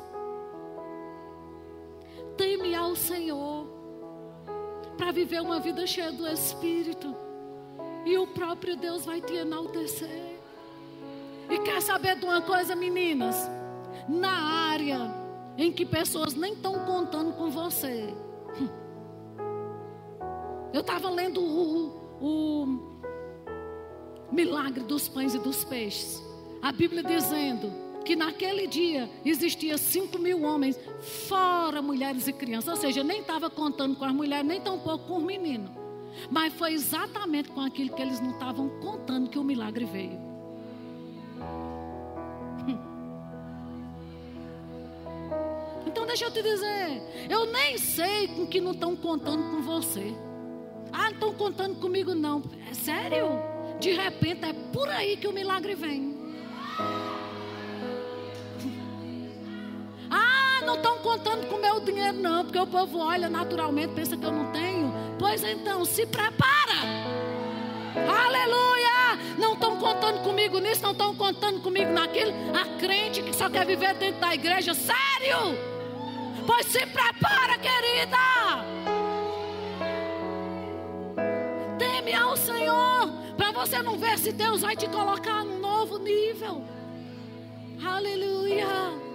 Teme ao Senhor. Para viver uma vida cheia do Espírito. E o próprio Deus vai te enaltecer. E quer saber de uma coisa, meninas? na área em que pessoas nem estão contando com você. Eu estava lendo o, o milagre dos pães e dos peixes. A Bíblia dizendo que naquele dia existia 5 mil homens, fora mulheres e crianças. Ou seja, nem estava contando com as mulheres, nem tampouco com os meninos. Mas foi exatamente com aquilo que eles não estavam contando que o milagre veio. Então deixa eu te dizer, eu nem sei com que não estão contando com você. Ah, não estão contando comigo não. É sério? De repente é por aí que o milagre vem. Não estão contando com o meu dinheiro não, porque o povo olha naturalmente, pensa que eu não tenho. Pois então, se prepara. Aleluia! Não estão contando comigo nisso, não estão contando comigo naquilo. A crente que só quer viver dentro da igreja, sério? Pois se prepara, querida. Teme ao Senhor. Para você não ver se Deus vai te colocar num novo nível. Aleluia.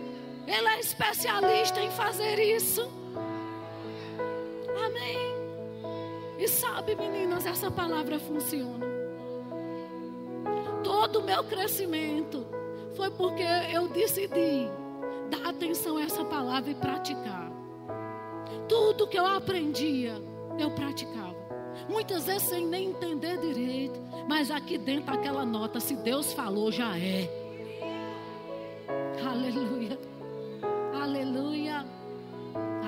Ele é especialista em fazer isso. Amém. E sabe, meninas, essa palavra funciona. Todo o meu crescimento foi porque eu decidi dar atenção a essa palavra e praticar. Tudo que eu aprendia, eu praticava. Muitas vezes sem nem entender direito, mas aqui dentro aquela nota, se Deus falou, já é. Aleluia. Aleluia.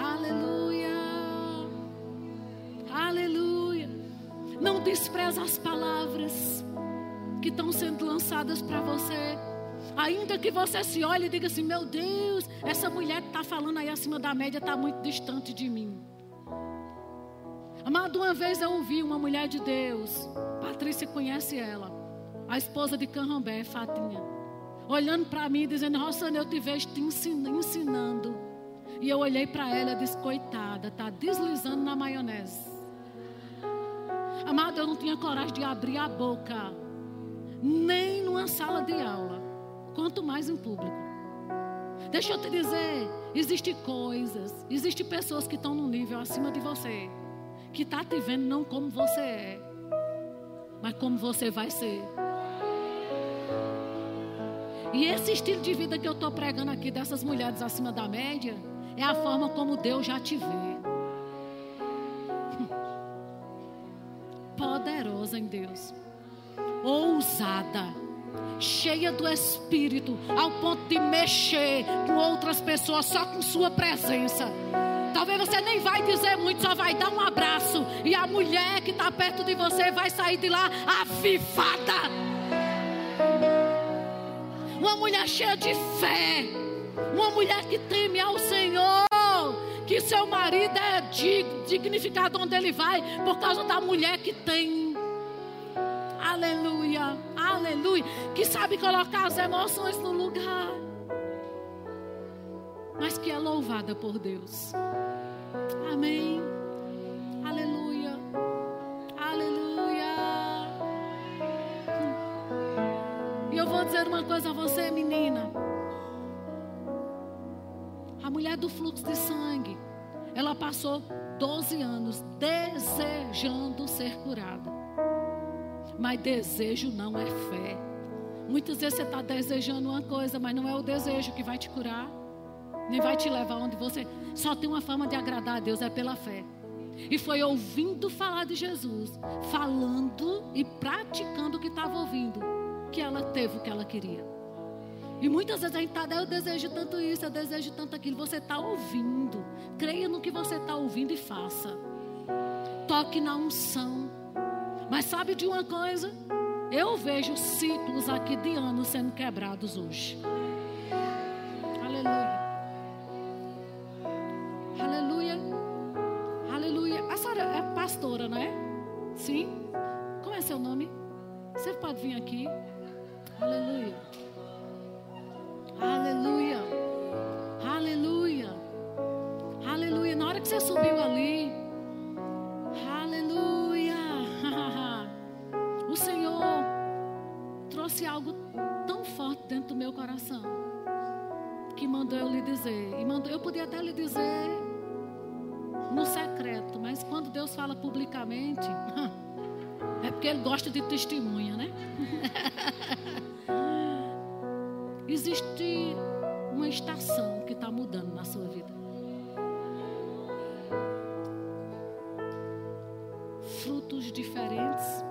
Aleluia. Aleluia. Não despreza as palavras que estão sendo lançadas para você. Ainda que você se olhe e diga assim: Meu Deus, essa mulher que está falando aí acima da média está muito distante de mim. Amado, uma vez eu ouvi uma mulher de Deus, Patrícia conhece ela, a esposa de Canrambé, Fatinha, olhando para mim dizendo: Rossana, eu te vejo te ensinando. E eu olhei para ela e disse: Coitada, está deslizando na maionese. Amado, eu não tinha coragem de abrir a boca, nem numa sala de aula quanto mais em público. Deixa eu te dizer, existem coisas, existem pessoas que estão num nível acima de você, que tá te vendo não como você é, mas como você vai ser. E esse estilo de vida que eu estou pregando aqui dessas mulheres acima da média é a forma como Deus já te vê. Poderosa em Deus, ousada, cheia do Espírito, ao ponto de mexer com outras pessoas só com sua presença. Talvez você nem vai dizer muito, só vai dar um abraço. E a mulher que está perto de você vai sair de lá avivada uma mulher cheia de fé, uma mulher que teme ao Senhor, que seu marido é dignificado onde ele vai, por causa da mulher que tem. Aleluia, aleluia, que sabe colocar as emoções no lugar, mas que é louvada por Deus. Amém. Aleluia. Dizer uma coisa a você, menina. A mulher do fluxo de sangue, ela passou 12 anos desejando ser curada. Mas desejo não é fé. Muitas vezes você está desejando uma coisa, mas não é o desejo que vai te curar, nem vai te levar onde você. Só tem uma forma de agradar a Deus, é pela fé. E foi ouvindo falar de Jesus, falando e praticando o que estava ouvindo que ela teve o que ela queria. E muitas vezes a gente está, eu desejo tanto isso, eu desejo tanto aquilo. Você está ouvindo. Creia no que você está ouvindo e faça. Toque na unção. Mas sabe de uma coisa? Eu vejo ciclos aqui de anos sendo quebrados hoje. Aleluia. Aleluia. Aleluia. A senhora é pastora, não é? Sim? Como é seu nome? Você pode vir aqui. Eu podia até lhe dizer no secreto, mas quando Deus fala publicamente, é porque Ele gosta de testemunha, né? Existe uma estação que está mudando na sua vida. Frutos diferentes.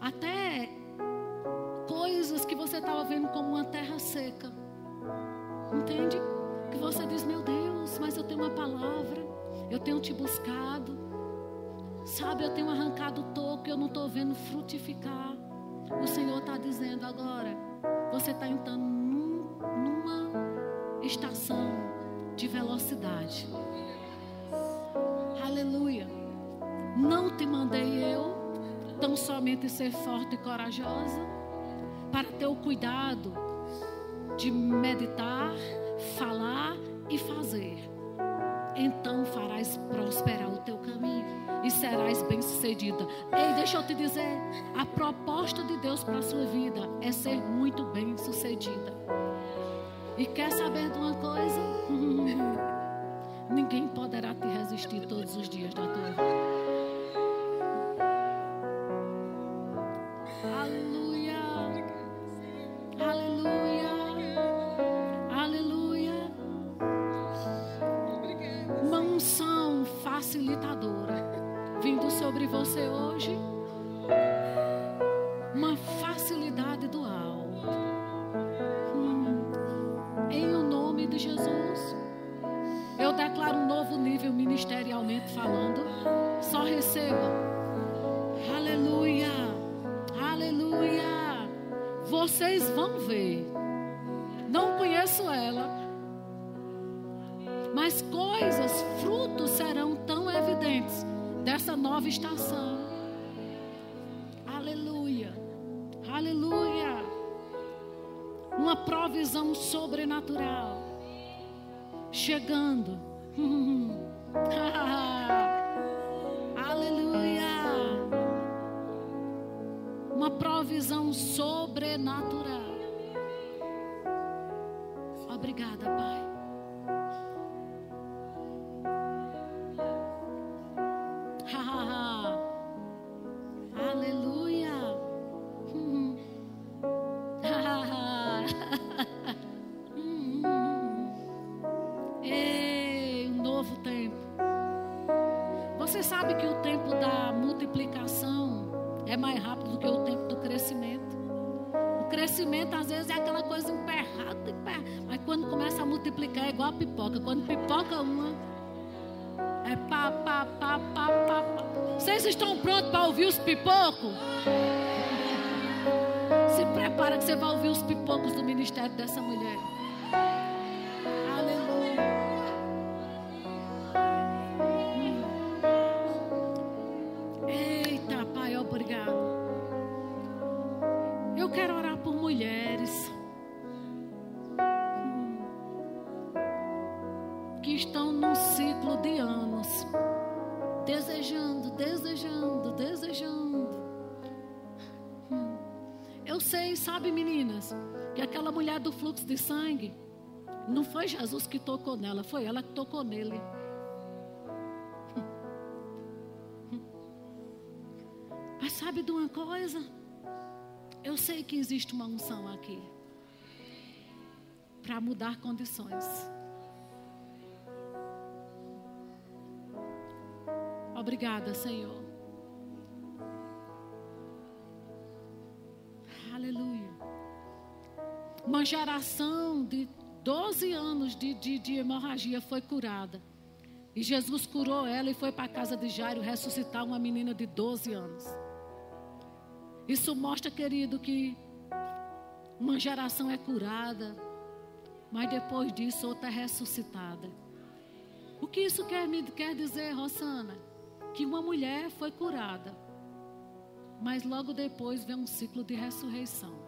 Até coisas que você estava vendo como uma terra seca. Entende? Tenho te buscado. Sabe, eu tenho arrancado o toco, eu não estou vendo frutificar. O Senhor está dizendo agora você está entrando num, numa estação de velocidade. Aleluia. Não te mandei eu tão somente ser forte e corajosa para ter o cuidado de meditar, falar e fazer. Então farás prosperar o teu caminho e serás bem-sucedida. Ei, deixa eu te dizer, a proposta de Deus para a sua vida é ser muito bem-sucedida. E quer saber de uma coisa? Ninguém poderá te resistir todos os dias da tua vida. Uma provisão sobrenatural. Obrigada, Pai. Foi Jesus que tocou nela, foi ela que tocou nele. Mas sabe de uma coisa? Eu sei que existe uma unção aqui para mudar condições. Obrigada, Senhor. Aleluia. Uma geração de 12 anos de, de, de hemorragia foi curada. E Jesus curou ela e foi para a casa de Jairo ressuscitar uma menina de 12 anos. Isso mostra, querido, que uma geração é curada, mas depois disso outra é ressuscitada. O que isso quer, me, quer dizer, Rosana? Que uma mulher foi curada, mas logo depois vem um ciclo de ressurreição.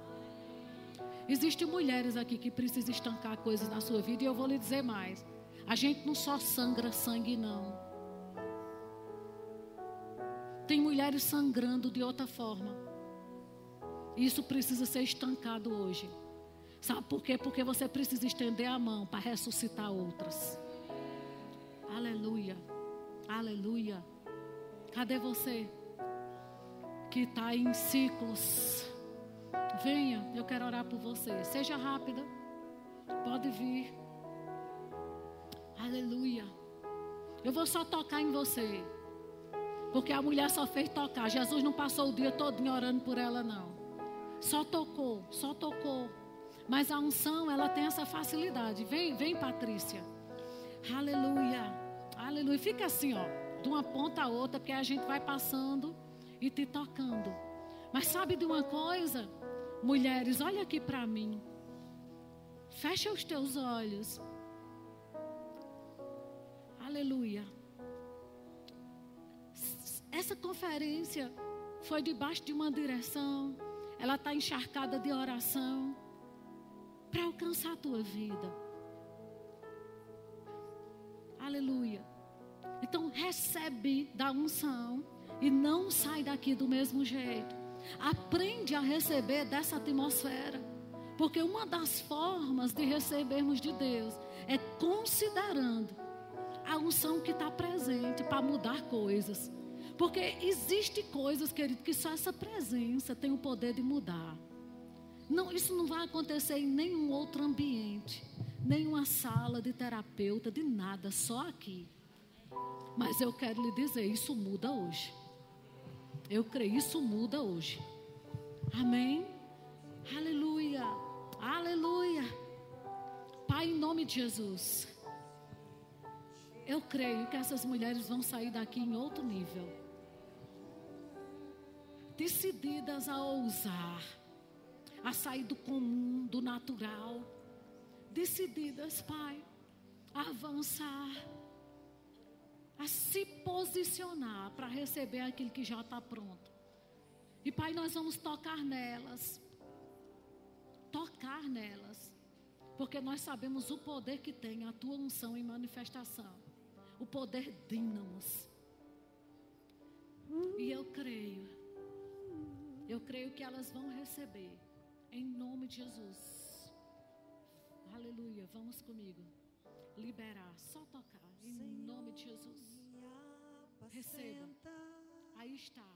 Existem mulheres aqui que precisam estancar coisas na sua vida, e eu vou lhe dizer mais. A gente não só sangra sangue, não. Tem mulheres sangrando de outra forma. Isso precisa ser estancado hoje. Sabe por quê? Porque você precisa estender a mão para ressuscitar outras. Aleluia. Aleluia. Cadê você? Que está em ciclos. Venha, eu quero orar por você. Seja rápida. Pode vir. Aleluia. Eu vou só tocar em você. Porque a mulher só fez tocar. Jesus não passou o dia todo orando por ela, não. Só tocou, só tocou. Mas a unção, ela tem essa facilidade. Vem, vem, Patrícia. Aleluia. Aleluia. Fica assim, ó, de uma ponta a outra, porque a gente vai passando e te tocando. Mas sabe de uma coisa? Mulheres, olha aqui para mim. Fecha os teus olhos. Aleluia. Essa conferência foi debaixo de uma direção. Ela está encharcada de oração para alcançar a tua vida. Aleluia. Então recebe da unção e não sai daqui do mesmo jeito. Aprende a receber dessa atmosfera. Porque uma das formas de recebermos de Deus é considerando a unção que está presente para mudar coisas. Porque existe coisas, querido, que só essa presença tem o poder de mudar. Não, isso não vai acontecer em nenhum outro ambiente, nenhuma sala de terapeuta, de nada, só aqui. Mas eu quero lhe dizer, isso muda hoje. Eu creio, isso muda hoje. Amém? Aleluia. Aleluia. Pai, em nome de Jesus. Eu creio que essas mulheres vão sair daqui em outro nível. Decididas a ousar, a sair do comum, do natural. Decididas, Pai, a avançar, a se posicionar para receber aquilo que já está pronto. E, Pai, nós vamos tocar nelas. Tocar nelas. Porque nós sabemos o poder que tem a tua unção em manifestação o poder dínamos. E eu creio, eu creio que elas vão receber, em nome de Jesus. Aleluia. Vamos comigo. Liberar, só tocar. Em nome de Jesus. Receba. Aí está.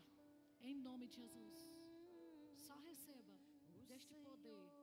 Em nome de Jesus. Só receba deste poder.